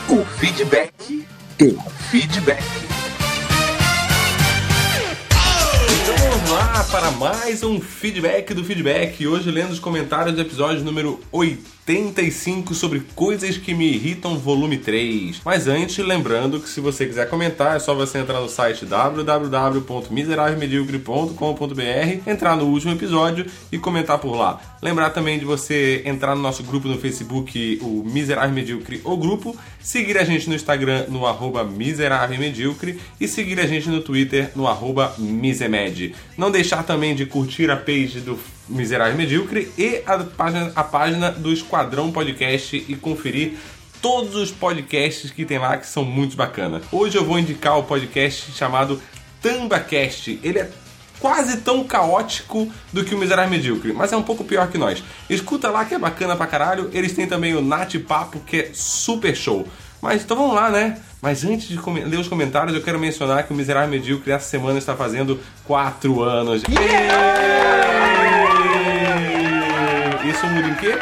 O feedback. O feedback. Então vamos lá para mais um feedback do feedback. Hoje lendo os comentários do episódio número 85 sobre coisas que me irritam, volume 3. Mas antes, lembrando que se você quiser comentar, é só você entrar no site www.miserávelmedíocre.com.br, entrar no último episódio e comentar por lá. Lembrar também de você entrar no nosso grupo no Facebook, o Miserável Medíocre, o grupo, seguir a gente no Instagram no arroba Miserável Medíocre e seguir a gente no Twitter no arroba Misemed. Não deixar também de curtir a page do Miserável Medíocre e a página, a página do Esquadrão Podcast e conferir todos os podcasts que tem lá que são muito bacanas. Hoje eu vou indicar o podcast chamado TambaCast. Ele é quase tão caótico do que o Miserável Medíocre, mas é um pouco pior que nós. Escuta lá que é bacana pra caralho. Eles têm também o Nat Papo, que é super show. Mas então vamos lá, né? Mas antes de ler os comentários, eu quero mencionar que o Miserável Medíocre essa semana está fazendo 4 anos. Êêêê! Muda em quê?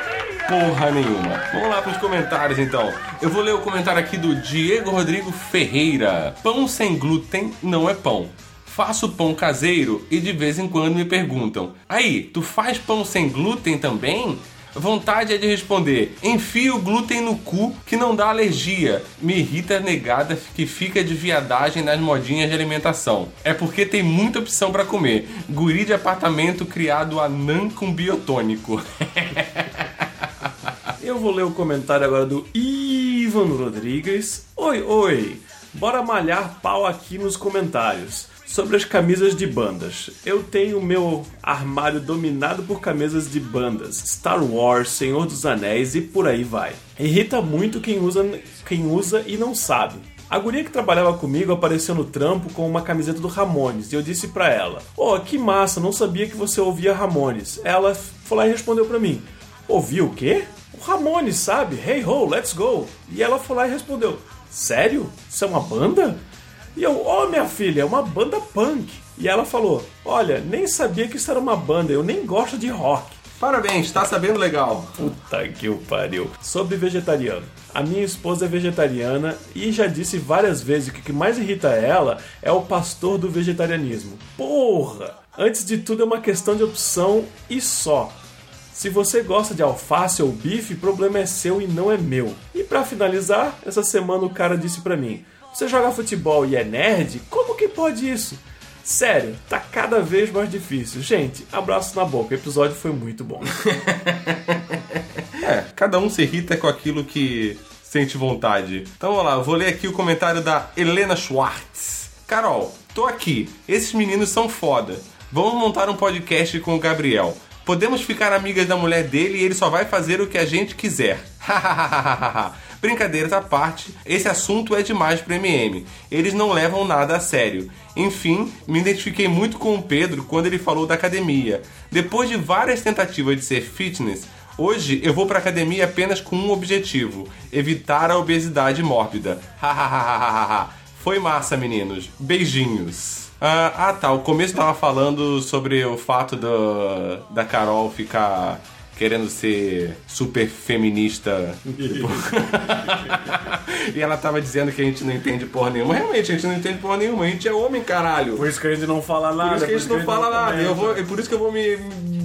Porra nenhuma. Vamos lá para os comentários então. Eu vou ler o comentário aqui do Diego Rodrigo Ferreira. Pão sem glúten não é pão. Faço pão caseiro e de vez em quando me perguntam: Aí, tu faz pão sem glúten também? Vontade é de responder: enfia o glúten no cu que não dá alergia. Me irrita a negada que fica de viadagem nas modinhas de alimentação. É porque tem muita opção pra comer. Guri de apartamento criado anã com biotônico. Eu vou ler o comentário agora do Ivan Rodrigues. Oi, oi. Bora malhar pau aqui nos comentários. Sobre as camisas de bandas. Eu tenho meu armário dominado por camisas de bandas. Star Wars, Senhor dos Anéis e por aí vai. Irrita muito quem usa, quem usa e não sabe. A guria que trabalhava comigo apareceu no trampo com uma camiseta do Ramones e eu disse pra ela: "Oh, que massa, não sabia que você ouvia Ramones". Ela foi lá e respondeu pra mim: "Ouviu o quê?" O Ramones, sabe? Hey ho, let's go. E ela foi lá e respondeu: Sério? Isso é uma banda? E eu, oh minha filha, é uma banda punk. E ela falou: Olha, nem sabia que isso era uma banda, eu nem gosto de rock. Parabéns, tá sabendo legal. Puta que o pariu. Sobre vegetariano. A minha esposa é vegetariana e já disse várias vezes que o que mais irrita ela é o pastor do vegetarianismo. Porra! Antes de tudo é uma questão de opção e só. Se você gosta de alface ou bife, o problema é seu e não é meu. E pra finalizar, essa semana o cara disse pra mim: Você joga futebol e é nerd? Como que pode isso? Sério, tá cada vez mais difícil. Gente, abraço na boca. O episódio foi muito bom. É, cada um se irrita com aquilo que sente vontade. Então vamos lá, vou ler aqui o comentário da Helena Schwartz. Carol, tô aqui. Esses meninos são foda. Vamos montar um podcast com o Gabriel. Podemos ficar amigas da mulher dele e ele só vai fazer o que a gente quiser. Brincadeiras à parte, esse assunto é demais pro MM. Eles não levam nada a sério. Enfim, me identifiquei muito com o Pedro quando ele falou da academia. Depois de várias tentativas de ser fitness, hoje eu vou pra academia apenas com um objetivo: evitar a obesidade mórbida. Foi massa, meninos. Beijinhos. Ah, ah, tá. O começo tava falando sobre o fato do, da Carol ficar querendo ser super feminista. tipo. e ela tava dizendo que a gente não entende porra nenhuma. Realmente, a gente não entende porra nenhuma. A gente é homem, caralho. Por isso que a gente não fala nada. Por isso que a gente não fala nada. Eu vou, é por isso que eu vou me,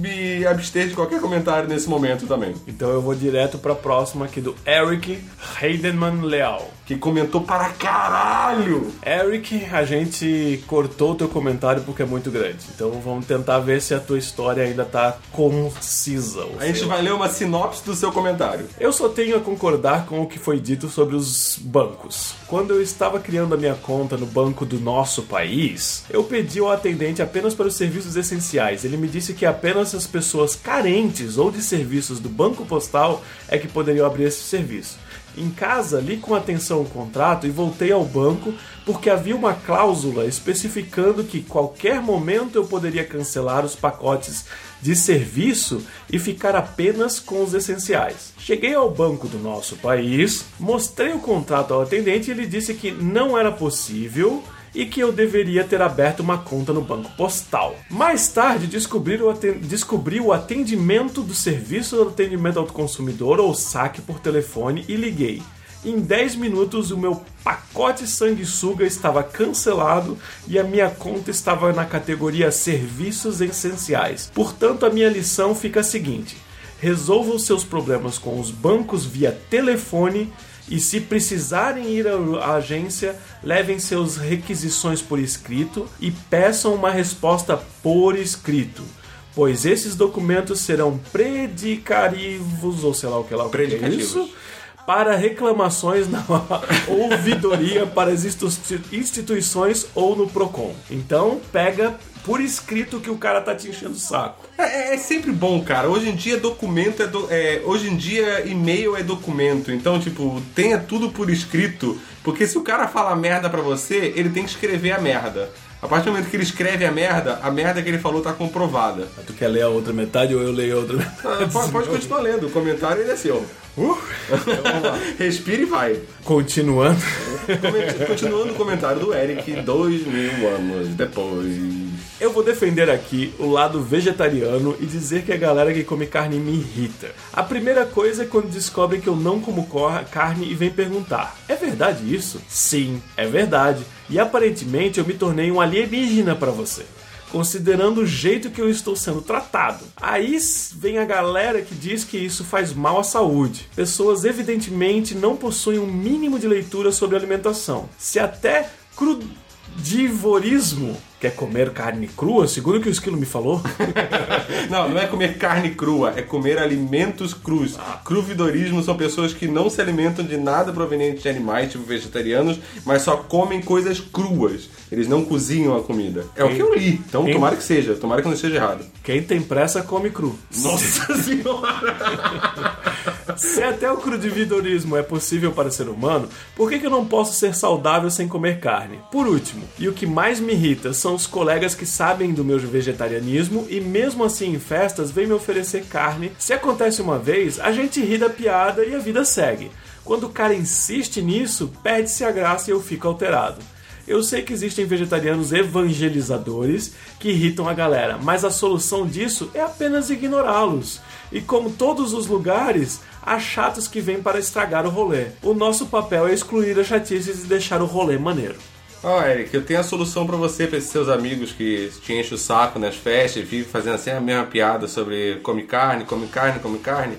me abster de qualquer comentário nesse momento também. Então eu vou direto pra próxima aqui do Eric Heidenman Leal. Que comentou para caralho! Eric, a gente cortou o teu comentário porque é muito grande. Então vamos tentar ver se a tua história ainda tá concisa. A gente vai ler uma sinopse do seu comentário. Eu só tenho a concordar com o que foi dito sobre os bancos. Quando eu estava criando a minha conta no banco do nosso país, eu pedi ao atendente apenas para os serviços essenciais. Ele me disse que apenas as pessoas carentes ou de serviços do banco postal é que poderiam abrir esse serviço. Em casa, li com atenção o contrato e voltei ao banco porque havia uma cláusula especificando que qualquer momento eu poderia cancelar os pacotes de serviço e ficar apenas com os essenciais. Cheguei ao banco do nosso país, mostrei o contrato ao atendente e ele disse que não era possível e que eu deveria ter aberto uma conta no banco postal. Mais tarde descobri o, atendimento do serviço do atendimento ao consumidor ou saque por telefone e liguei. Em 10 minutos o meu pacote sanguessuga estava cancelado e a minha conta estava na categoria serviços essenciais. Portanto, a minha lição fica a seguinte: resolva os seus problemas com os bancos via telefone e se precisarem ir à agência, levem seus requisições por escrito e peçam uma resposta por escrito. Pois esses documentos serão predicativos, ou sei lá o que lá o que é isso, para reclamações na ouvidoria para as institu- instituições ou no Procon. Então, pega por escrito que o cara tá te enchendo o saco. É, é sempre bom, cara. Hoje em dia documento é, do- é- hoje em dia e-mail é documento. Então, tipo, tenha tudo por escrito, porque se o cara fala merda pra você, ele tem que escrever a merda. A partir do momento que ele escreve a merda, a merda que ele falou tá comprovada. Tu quer ler a outra metade ou eu leio a outra metade? Ah, pode, pode continuar lendo. O comentário ele é seu. Uh! Respira e vai. Continuando. Continuando o comentário do Eric, dois mil anos depois. Eu vou defender aqui o lado vegetariano e dizer que a galera que come carne me irrita. A primeira coisa é quando descobrem que eu não como carne e vem perguntar: é verdade isso? Sim, é verdade. E aparentemente eu me tornei um alienígena pra você. Considerando o jeito que eu estou sendo tratado. Aí vem a galera que diz que isso faz mal à saúde. Pessoas evidentemente não possuem um mínimo de leitura sobre alimentação. Se até crudivorismo quer comer carne crua, segundo que o Esquilo me falou. Não, não é comer carne crua, é comer alimentos crus. Cruvidorismo são pessoas que não se alimentam de nada proveniente de animais, tipo vegetarianos, mas só comem coisas cruas. Eles não cozinham a comida. É o que eu li. Então Quem- tomara que seja, tomara que não esteja errado. Quem tem pressa come cru. Nossa senhora! Se até o crudividorismo é possível para o ser humano, por que, que eu não posso ser saudável sem comer carne? Por último, e o que mais me irrita são os colegas que sabem do meu vegetarianismo e mesmo assim em festas vêm me oferecer carne. Se acontece uma vez, a gente ri da piada e a vida segue. Quando o cara insiste nisso, perde-se a graça e eu fico alterado. Eu sei que existem vegetarianos evangelizadores que irritam a galera, mas a solução disso é apenas ignorá-los. E como todos os lugares, há chatos que vêm para estragar o rolê. O nosso papel é excluir as chatices e deixar o rolê maneiro. Ó, Eric, eu tenho a solução pra você, pra esses seus amigos que te enchem o saco nas festas e vivem fazendo assim a mesma piada sobre come carne, come carne, come carne.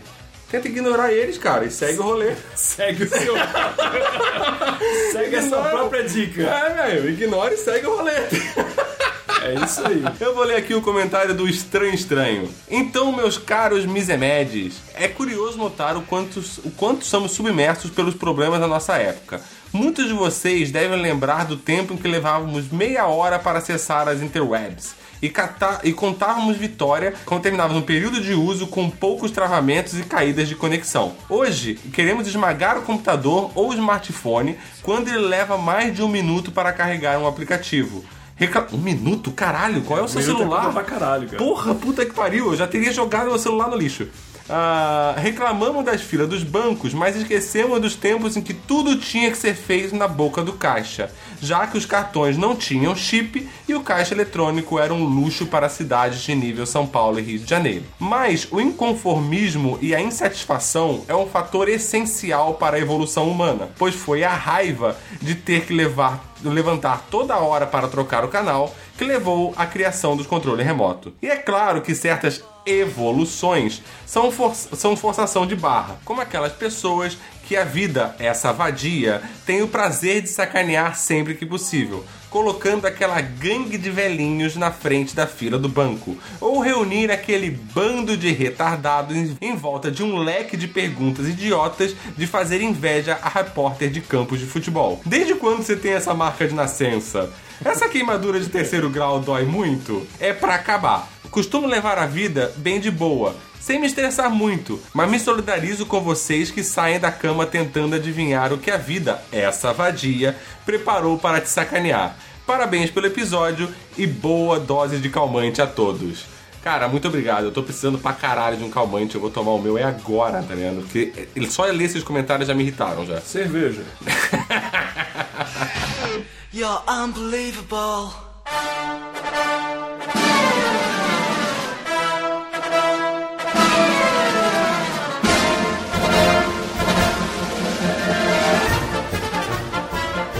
Tenta ignorar eles, cara, e segue o rolê. Segue o seu. segue a sua própria dica. É, velho, ignora e segue o rolê. É isso aí. Eu vou ler aqui o comentário do Estranho Estranho. Então, meus caros misemedes, é curioso notar o quanto, o quanto somos submersos pelos problemas da nossa época. Muitos de vocês devem lembrar do tempo em que levávamos meia hora para acessar as interwebs. E, catar, e contávamos vitória quando terminávamos um período de uso com poucos travamentos e caídas de conexão. Hoje, queremos esmagar o computador ou o smartphone quando ele leva mais de um minuto para carregar um aplicativo. Recla- Um minuto? Caralho, qual é o seu Minuto é celular? coisa pra caralho, cara. Porra, puta que pariu, eu já teria jogado meu celular no lixo. Ah, reclamamos das filas dos bancos, mas esquecemos dos tempos em que tudo tinha que ser feito na boca do caixa, já que os cartões não tinham chip e o caixa eletrônico era um luxo para cidades de nível São Paulo e Rio de Janeiro. Mas o inconformismo e a insatisfação é um fator essencial para a evolução humana, pois foi a raiva de ter que levar levantar toda hora para trocar o canal que levou à criação dos controles remoto. E é claro que certas evoluções são, for são forçação de barra, como aquelas pessoas que a vida, essa vadia, tem o prazer de sacanear sempre que possível, colocando aquela gangue de velhinhos na frente da fila do banco, ou reunir aquele bando de retardados em volta de um leque de perguntas idiotas de fazer inveja a repórter de campos de futebol. Desde quando você tem essa marca de nascença? Essa queimadura de terceiro grau dói muito? É pra acabar. Costumo levar a vida bem de boa, sem me estressar muito, mas me solidarizo com vocês que saem da cama tentando adivinhar o que a vida, essa vadia, preparou para te sacanear. Parabéns pelo episódio e boa dose de calmante a todos. Cara, muito obrigado. Eu tô precisando pra caralho de um calmante. Eu vou tomar o meu é agora, tá ligado? Porque ele só ler esses comentários já me irritaram já. Cerveja. You're unbelievable.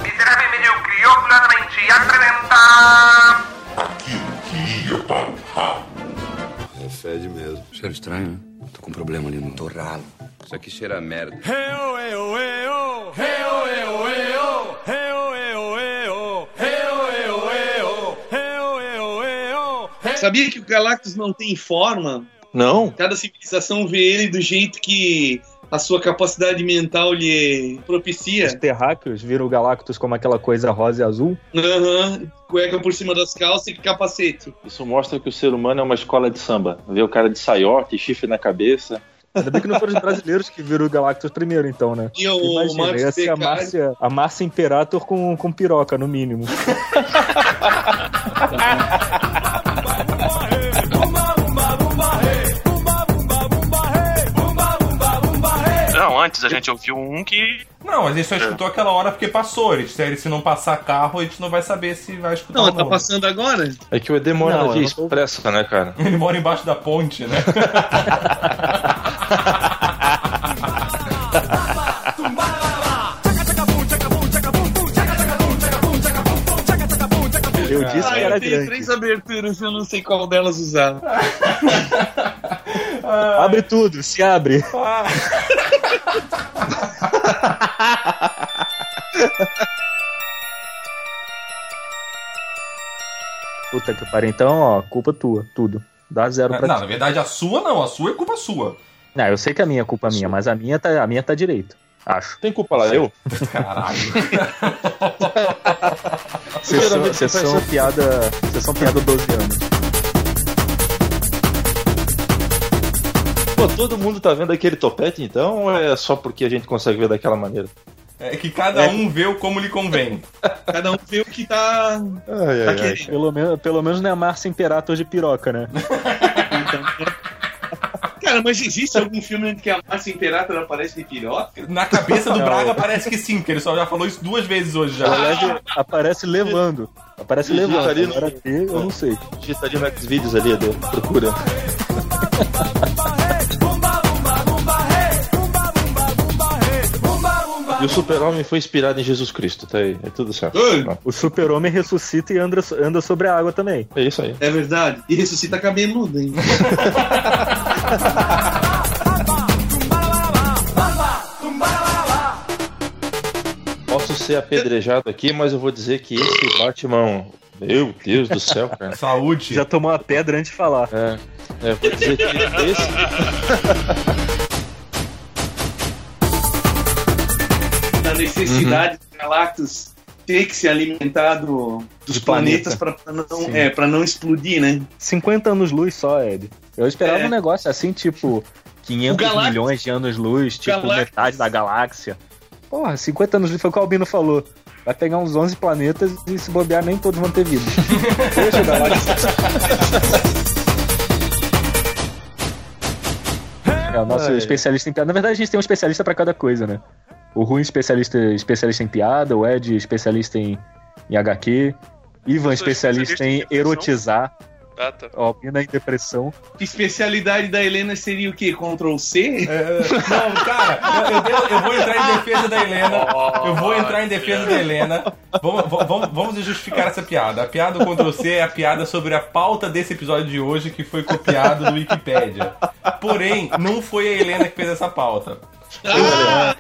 Miserável medíocre, orgulhosamente apresenta... Aquilo que ia para o ralo. É fede mesmo. Cheiro estranho, né? Tô com um problema ali no torralo. Isso aqui cheira a merda. Sabia que o Galactus não tem forma? Não. Cada civilização vê ele do jeito que a sua capacidade mental lhe propicia. Os terráqueos viram o Galactus como aquela coisa rosa e azul. Aham, cueca por cima das calças e capacete. Isso mostra que o ser humano é uma escola de samba. Vê o cara de saiote, chifre na cabeça. Ainda bem que não foram os brasileiros que viram o Galactus primeiro, então, né? E o Imagina, Marcos ia ser a. Márcia, a Márcia Imperator com, com piroca, no mínimo. antes a gente ouviu um que. Não, a gente só escutou aquela hora porque passou. Ele, se se não passar carro, a gente não vai saber se vai escutar Não, tá passando agora? É que o ED mora Não, na eu via não tô- expressa, né, cara? Ele mora embaixo da ponte, né? Eu disse Ah, que era eu tenho grande. três aberturas, eu não sei qual delas usar. Abre tudo, se abre. Puta que pariu. Então, ó, culpa tua, tudo. Dá zero pra Não, ti. na verdade, a sua não. A sua é culpa sua. Não, eu sei que a minha é culpa minha, mas a minha tá, a minha tá direito. Acho. Tem culpa lá, eu? Caralho. Vocês são, são essa- piada. Vocês são piada 12 anos. Pô, todo mundo tá vendo aquele topete, então? Ou é só porque a gente consegue ver daquela maneira? É que cada um vê o como lhe convém. Cada um vê o que tá. Ai, tá ai, ai. Pelo menos, pelo menos não é a Márcia Imperator de piroca, né? Cara, mas existe algum filme em que a Márcia Imperator aparece de piroca? Na cabeça do Não. Braga parece que sim, porque ele só já falou isso duas vezes hoje já. Aliás, aparece levando. Aparece Digita levando. ali no- Agora ter, eu não sei. Digita ali no Xvideos ali, Ed, procura. E o super-homem foi inspirado em Jesus Cristo, tá aí, é tudo certo. O super-homem ressuscita e anda, anda sobre a água também. É isso aí. É verdade. E ressuscita cabeludo, hein? Posso ser apedrejado aqui, mas eu vou dizer que esse Batman. Meu Deus do céu, cara. Saúde. Já tomou uma pedra antes de falar. É, é, eu vou dizer que esse. Da necessidade do Galactus ter que se alimentar do- dos planetas planeta. pra, pra não, Sim. é, pra não explodir, né? 50 anos-luz só, Ed. Eu esperava É. um negócio assim, tipo, 500 O Galactus- milhões de anos-luz, tipo, Galactus- metade da galáxia. Porra, 50 anos-luz foi o que o Albino falou. Vai pegar uns 11 planetas e se bobear, nem todos vão ter vida. Deixa o. É o nosso Ai. especialista em piada. Na verdade, a gente tem um especialista pra cada coisa, né? O Rui, especialista, especialista em piada, o Ed, especialista em, em HQ, Ivan, especialista especialista em em erotizar, Ah, tá. o Albino em depressão. Que especialidade da Helena seria o quê? Ctrl C? É, não, cara, eu, eu vou entrar em defesa da Helena. Eu vou entrar em defesa da Helena. Vamos, vamos, vamos justificar essa piada. A piada do Ctrl C é a piada sobre a pauta desse episódio de hoje que foi copiado do Wikipedia. Porém, não foi a Helena que fez essa pauta. Ah,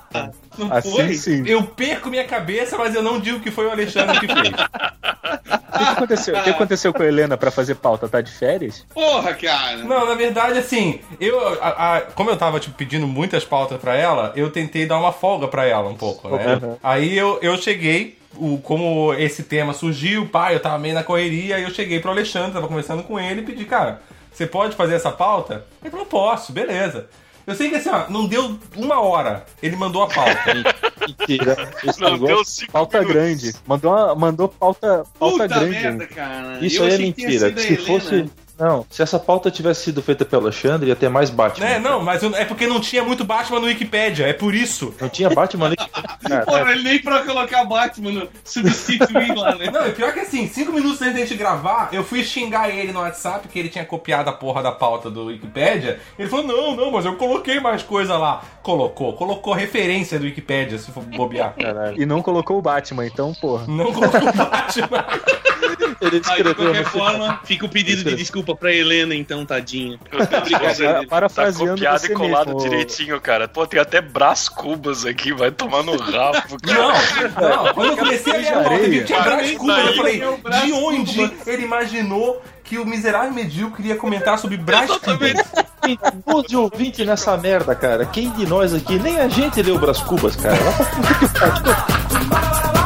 não Assim foi? sim. Eu perco minha cabeça, mas eu não digo que foi o Alexandre que fez. O que, que aconteceu? O que aconteceu com a Helena pra fazer pauta? Tá de férias? Porra, cara! Não, na verdade, assim, eu, a- a- como eu tava tipo, pedindo muitas pautas pra ela, eu tentei dar uma folga pra ela um pouco, né? Uhum. Aí eu, eu cheguei, o, como esse tema surgiu, pai, eu tava meio na correria, aí eu cheguei pro Alexandre, tava conversando com ele e pedi, cara, você pode fazer essa pauta? Ele falou, posso, beleza. Eu sei que assim, ó, não deu uma hora, ele mandou a pauta. Mentira. Não, deu cinco Pauta minutos. grande. Mandou, uma- mandou pauta, pauta Puta grande. merda, cara. Isso Eu aí é mentira. Se fosse. Não, se essa pauta tivesse sido feita pelo Alexandre, ia ter mais Batman. né? Não, mas eu- é porque não tinha muito Batman no Wikipedia, é por isso. Não tinha Batman nem. Cara, Porra, ele nem pra colocar Batman no substituir lá, né? Não, e pior que assim, cinco minutos antes da gente gravar, eu fui xingar ele no WhatsApp que ele tinha copiado a porra da pauta do Wikipedia. Ele falou: não, não, mas eu coloquei mais coisa lá. Colocou, colocou referência do Wikipedia, se for bobear. caralho. E não colocou o Batman, então, porra. Não colocou o Batman. Ele Ah, de escreveu qualquer forma, fica o pedido de desculpa pra Helena, então, tadinha. Obrigado. Para- Parafraseando Tá copiado e colado mesmo. direitinho, cara. Pô, tem até Brás Cubas aqui, vai tomar no rabo, cara. Não, não, quando eu comecei a ler a pauta, areia. vi que tinha Brás Cubas, eu aí, falei: de onde ele imaginou que o miserável medíocre ia comentar sobre Brás. Cubas? Tem 12 ouvintes nessa merda, cara. Quem de nós aqui, nem a gente leu Brás Cubas, cara. Vai pra puta que pariu.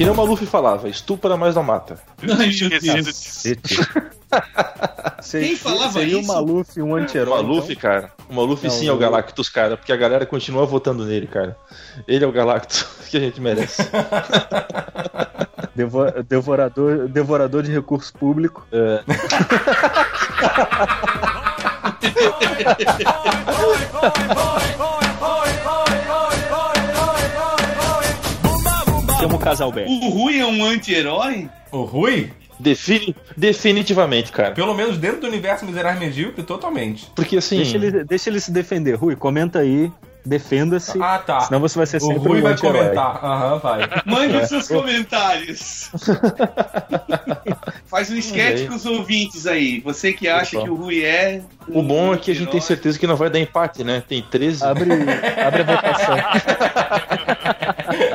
Que nem o Maluf falava, estupra, mas não mata. Deus. Quem falava seria isso? o Maluf um O anti-herói? Maluf, cara. O Maluf Não, sim é o o- Galactus, cara, porque a galera continua votando nele, cara. Ele é o Galactus que a gente merece. então? Devo- devorador, devorador de recurso público. É. Chama o casal B. O Rui é um anti-herói? O Rui? Defini- definitivamente, cara. Pelo menos dentro do universo miserável medíocre, totalmente. Porque assim. Deixa ele, deixa ele se defender. Rui, comenta aí. Defenda-se. Ah, tá. Senão você vai ser O sempre Rui um vai comentar. Aham, vai. Mande É. os seus comentários. Faz um esquete com os ouvintes aí. Você que acha Opa. que o Rui é. O bom é que a gente tem certeza que não vai dar empate, né? Tem 13. Abre, abre a votação.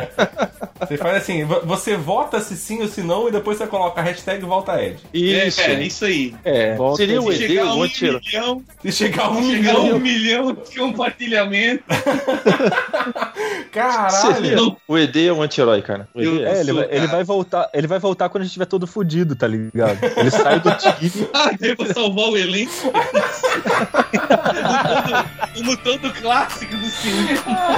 Você faz assim, vo- você vota se sim ou se não e depois você coloca a hashtag volta Ed. Isso. É, é, isso aí. É, Volta seria o ED, chegar a o um anti-herói. milhão, Se chegar a um chegar milhão, um milhão de compartilhamento. caralho. O ED é o anti-herói, cara. O é. É, ele, vai, ele vai voltar, ele vai voltar quando a gente estiver todo fudido, tá ligado? Ele sai do time. Ah, devo salvar o elenco. Como todo, como todo clássico do cinema.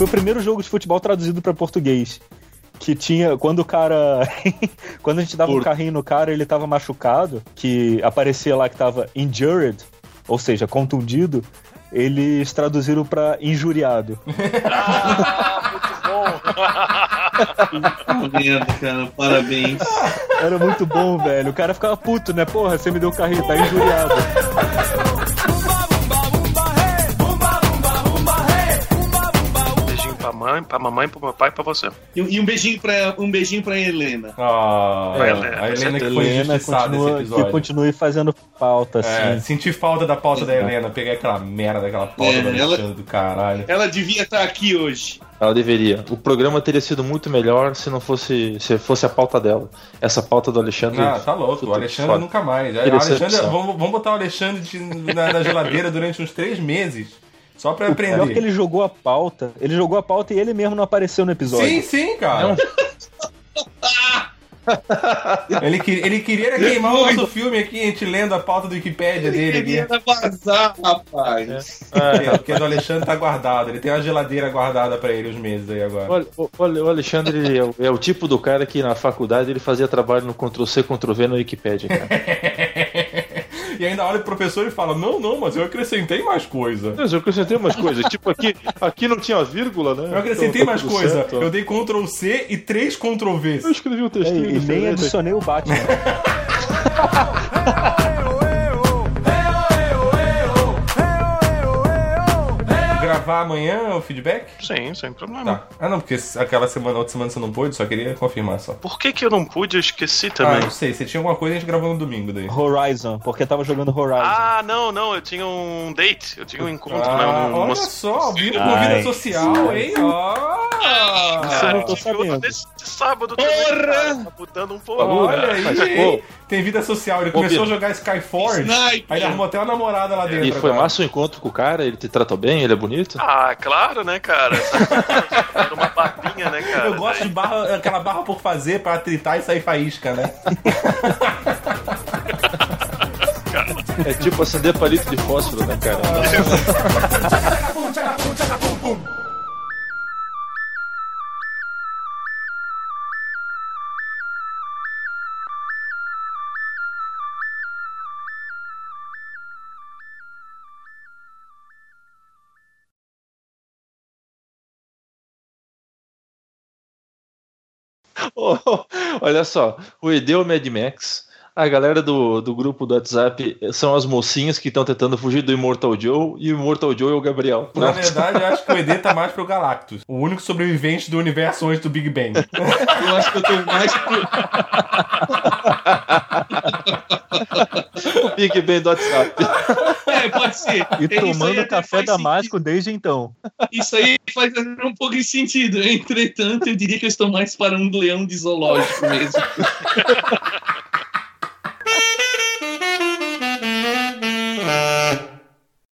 Foi o primeiro jogo de futebol traduzido pra português. Que tinha. Quando o cara. quando a gente dava um Por- carrinho no cara, ele tava machucado, que aparecia lá que tava injured, ou seja, contundido. Eles traduziram pra injuriado. Tá vendo, cara? Parabéns. Era muito bom, velho. O cara ficava puto, né? Porra, você me deu o carrinho, tá injuriado. Beijinho pra mãe, pra mamãe, pro meu pai e pra você. E, e um beijinho pra, um beijinho pra Helena. Ah, É, a Helena que foi Helena continua, que continue fazendo pauta, É, assim. senti falta da pauta da Helena. Peguei aquela merda, aquela pauta É, do ela- Alexandre do caralho. Ela devia estar aqui hoje. Ela deveria. O programa teria sido muito melhor se não fosse se fosse a pauta dela. Essa pauta do Alexandre. Ah, tá louco. O Alexandre foda. nunca mais. Alexandre, vamos, vamos botar o Alexandre de- na, na geladeira durante uns três meses. Só pra O pior é que aprender. ele jogou a pauta. Ele jogou a pauta e ele mesmo não apareceu no episódio. Sim, sim, cara. Ele, que- ele queria queimar o nosso filme aqui, a gente lendo a pauta do Wikipédia dele Queria aqui. vazar, rapaz. É, porque do Alexandre tá guardado. Ele tem uma geladeira guardada pra ele uns meses aí agora. Olha, olha, o Alexandre ele é, o, é o tipo do cara que na faculdade ele fazia trabalho no Ctrl-C, Ctrl-V no Wikipedia, cara. E ainda olha pro professor e fala: Não, não, mas eu acrescentei mais coisa. Mas eu acrescentei umas coisas, tipo aqui, aqui não tinha vírgula, né? Eu acrescentei Então tá mais coisa. certo. Eu dei Ctrl C e três Ctrl V. Eu escrevi um É, textinho e nem adicionei o Batman. Gravar amanhã o feedback? Sim, sem problema. Tá. Ah, não, porque aquela semana, outra semana você não pôde, só queria confirmar só. Por que, que eu não pude? Eu esqueci Ah, também. não sei. Você tinha alguma coisa e a gente gravou no domingo daí. Horizon, porque tava jogando Horizon. Ah, não, não, eu tinha um date, eu tinha um encontro, Ah, né? Um, olha uma- só, viu com vida social, hein? Ó. Isso eu não tô sabendo. nesse sábado também, cara, tá mudando um pouco. Olha aí, Mas, hein? pô. Tem vida social. Ele Ô, começou a jogar Skyforge, Sniper. aí ele arrumou até uma namorada lá dentro. E foi agora. massa o encontro com o cara, ele te tratou bem, ele é bonito? Ah, claro, né, cara? Era uma barbinha, né, cara? Eu gosto de barra, aquela barra por fazer pra tritar e sair faísca, né? É tipo acender palito de fósforo, né, cara? olha só, o ED é o Mad Max. A galera do, do grupo do WhatsApp são as mocinhas que estão tentando fugir do Immortal Joe e o Immortal Joe é o Gabriel. Na Pronto. verdade, eu acho que o ED tá mais pro Galactus. O único sobrevivente do universo antes do Big Bang. Eu acho que eu tô mais pro. o Big Bang do WhatsApp. É, pode ser. E tomando café damasco desde então. Isso aí faz um pouco de sentido. Entretanto, eu diria que eu estou mais para um leão de zoológico mesmo.